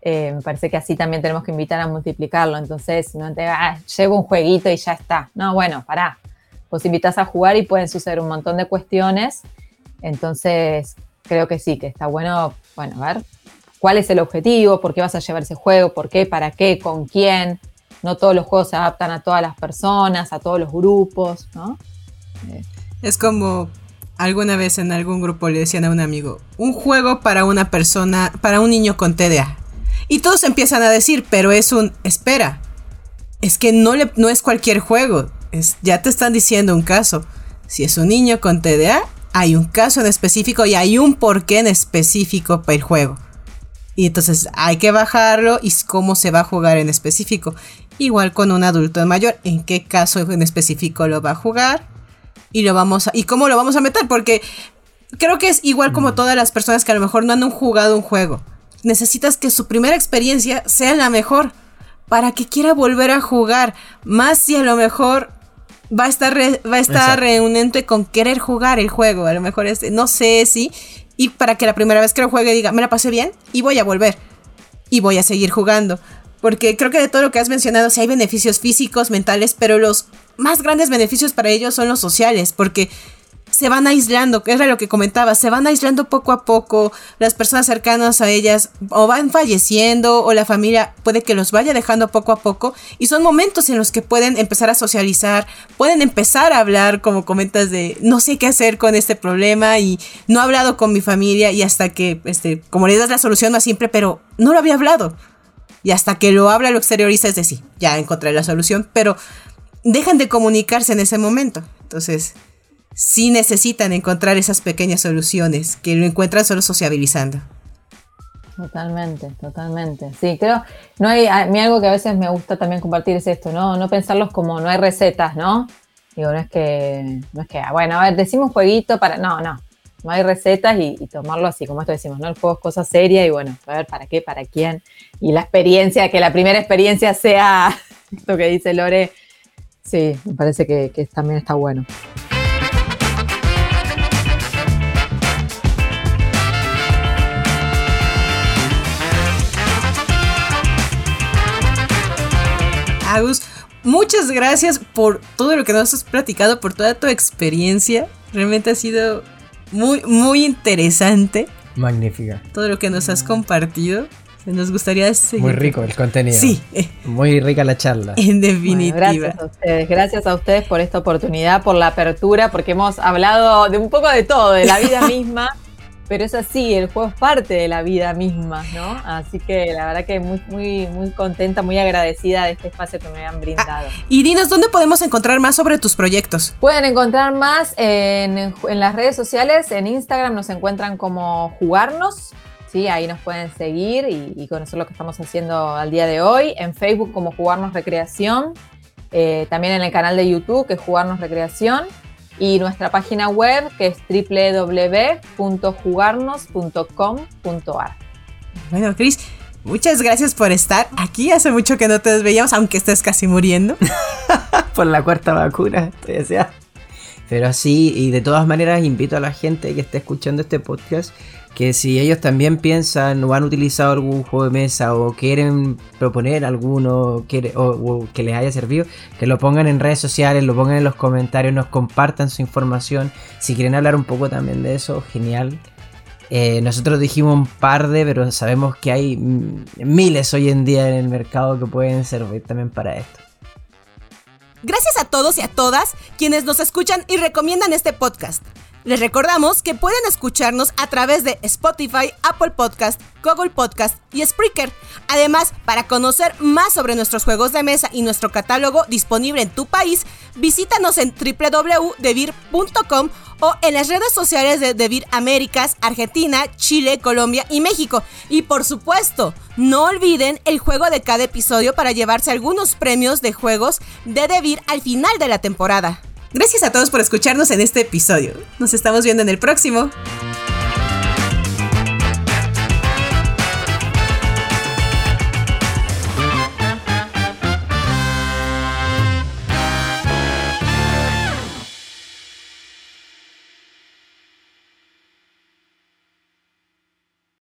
eh, me parece que así también tenemos que invitar a multiplicarlo. Entonces, no te ah, llevo un jueguito y ya está. No, bueno, pará. Vos invitas a jugar y pueden suceder un montón de cuestiones. Entonces, creo que sí, que está bueno, bueno, a ver, cuál es el objetivo, por qué vas a llevar ese juego, por qué, para qué, con quién. No todos los juegos se adaptan a todas las personas, a todos los grupos, ¿no? Es como alguna vez en algún grupo le decían a un amigo, un juego para una persona, para un niño con TDA. Y todos empiezan a decir, pero es un, espera, es que no, le, no es cualquier juego, es, ya te están diciendo un caso. Si es un niño con TDA, hay un caso en específico y hay un porqué en específico para el juego. Y entonces hay que bajarlo y cómo se va a jugar en específico. Igual con un adulto mayor, en qué caso en específico lo va a jugar y lo vamos a, y cómo lo vamos a meter, porque creo que es igual como mm. todas las personas que a lo mejor no han jugado un juego necesitas que su primera experiencia sea la mejor para que quiera volver a jugar. Más si a lo mejor va a estar, va a estar reunente con querer jugar el juego. A lo mejor es, no sé si. Y para que la primera vez que lo juegue diga, me la pasé bien y voy a volver. Y voy a seguir jugando. Porque creo que de todo lo que has mencionado, sí hay beneficios físicos, mentales, pero los más grandes beneficios para ellos son los sociales. Porque se van aislando, que era lo que comentaba, se van aislando poco a poco, las personas cercanas a ellas o van falleciendo o la familia puede que los vaya dejando poco a poco y son momentos en los que pueden empezar a socializar, pueden empezar a hablar, como comentas, de no sé qué hacer con este problema y no he hablado con mi familia y hasta que, este, como le das la solución más simple, pero no lo había hablado. Y hasta que lo habla, lo exterioriza, es decir, ya encontré la solución, pero dejan de comunicarse en ese momento. Entonces, sí necesitan encontrar esas pequeñas soluciones que lo encuentran solo sociabilizando. Totalmente, totalmente. Sí, creo, no hay, a mí algo que a veces me gusta también compartir es esto, ¿no? No pensarlos como no hay recetas, ¿no? Digo, no es que, no es que, ah, bueno, a ver, decimos jueguito para, no, no, no hay recetas y, tomarlo así, como esto decimos, ¿no? El juego es cosa seria y bueno, a ver, ¿para qué? ¿Para quién? Y la experiencia, que la primera experiencia sea esto que dice Lore, sí, me parece que, que también está bueno. Agus, muchas gracias por todo lo que nos has platicado, por toda tu experiencia. Realmente ha sido muy, muy interesante. Magnífica. Todo lo que nos has compartido. Nos gustaría seguir. Muy rico el contenido. Sí. Muy rica la charla. En definitiva. gracias a ustedes. Gracias a ustedes por esta oportunidad, por la apertura, porque hemos hablado de un poco de todo, de la vida misma. Pero es así, el juego es parte de la vida misma, ¿no? Así que la verdad que muy, muy, muy contenta, muy agradecida de este espacio que me han brindado. Ah, y dinos, ¿dónde podemos encontrar más sobre tus proyectos? Pueden encontrar más en, en las redes sociales, en Instagram nos encuentran como Jugarnos, ¿sí? Ahí nos pueden seguir y, y, conocer lo que estamos haciendo al día de hoy. En Facebook como Jugarnos Recreación, eh, también en el canal de YouTube que es Jugarnos Recreación y nuestra página web que es www.jugarnos.com.ar. Bueno, Cris, muchas gracias por estar aquí. Hace mucho que no te veíamos, aunque estés casi muriendo. por la cuarta vacuna, Pero sí, y de todas maneras invito a la gente que esté escuchando este podcast que si ellos también piensan o han utilizado algún juego de mesa o quieren proponer alguno o, que les haya servido, que lo pongan en redes sociales, lo pongan en los comentarios, nos compartan su información. Si quieren hablar un poco también de eso, genial. Eh, nosotros dijimos un par de, pero sabemos que hay miles hoy en día en el mercado que pueden servir también para esto. Gracias a todos y a todas quienes nos escuchan y recomiendan este podcast. Les recordamos que pueden escucharnos a través de Spotify, Apple Podcast, Google Podcast y Spreaker. Además, para conocer más sobre nuestros juegos de mesa y nuestro catálogo disponible en tu país, visítanos en www.devir.com o en las redes sociales de Devir Américas, Argentina, Chile, Colombia y México. Y por supuesto, no olviden el juego de cada episodio para llevarse algunos premios de juegos de Devir al final de la temporada. Gracias a todos por escucharnos en este episodio. Nos estamos viendo en el próximo.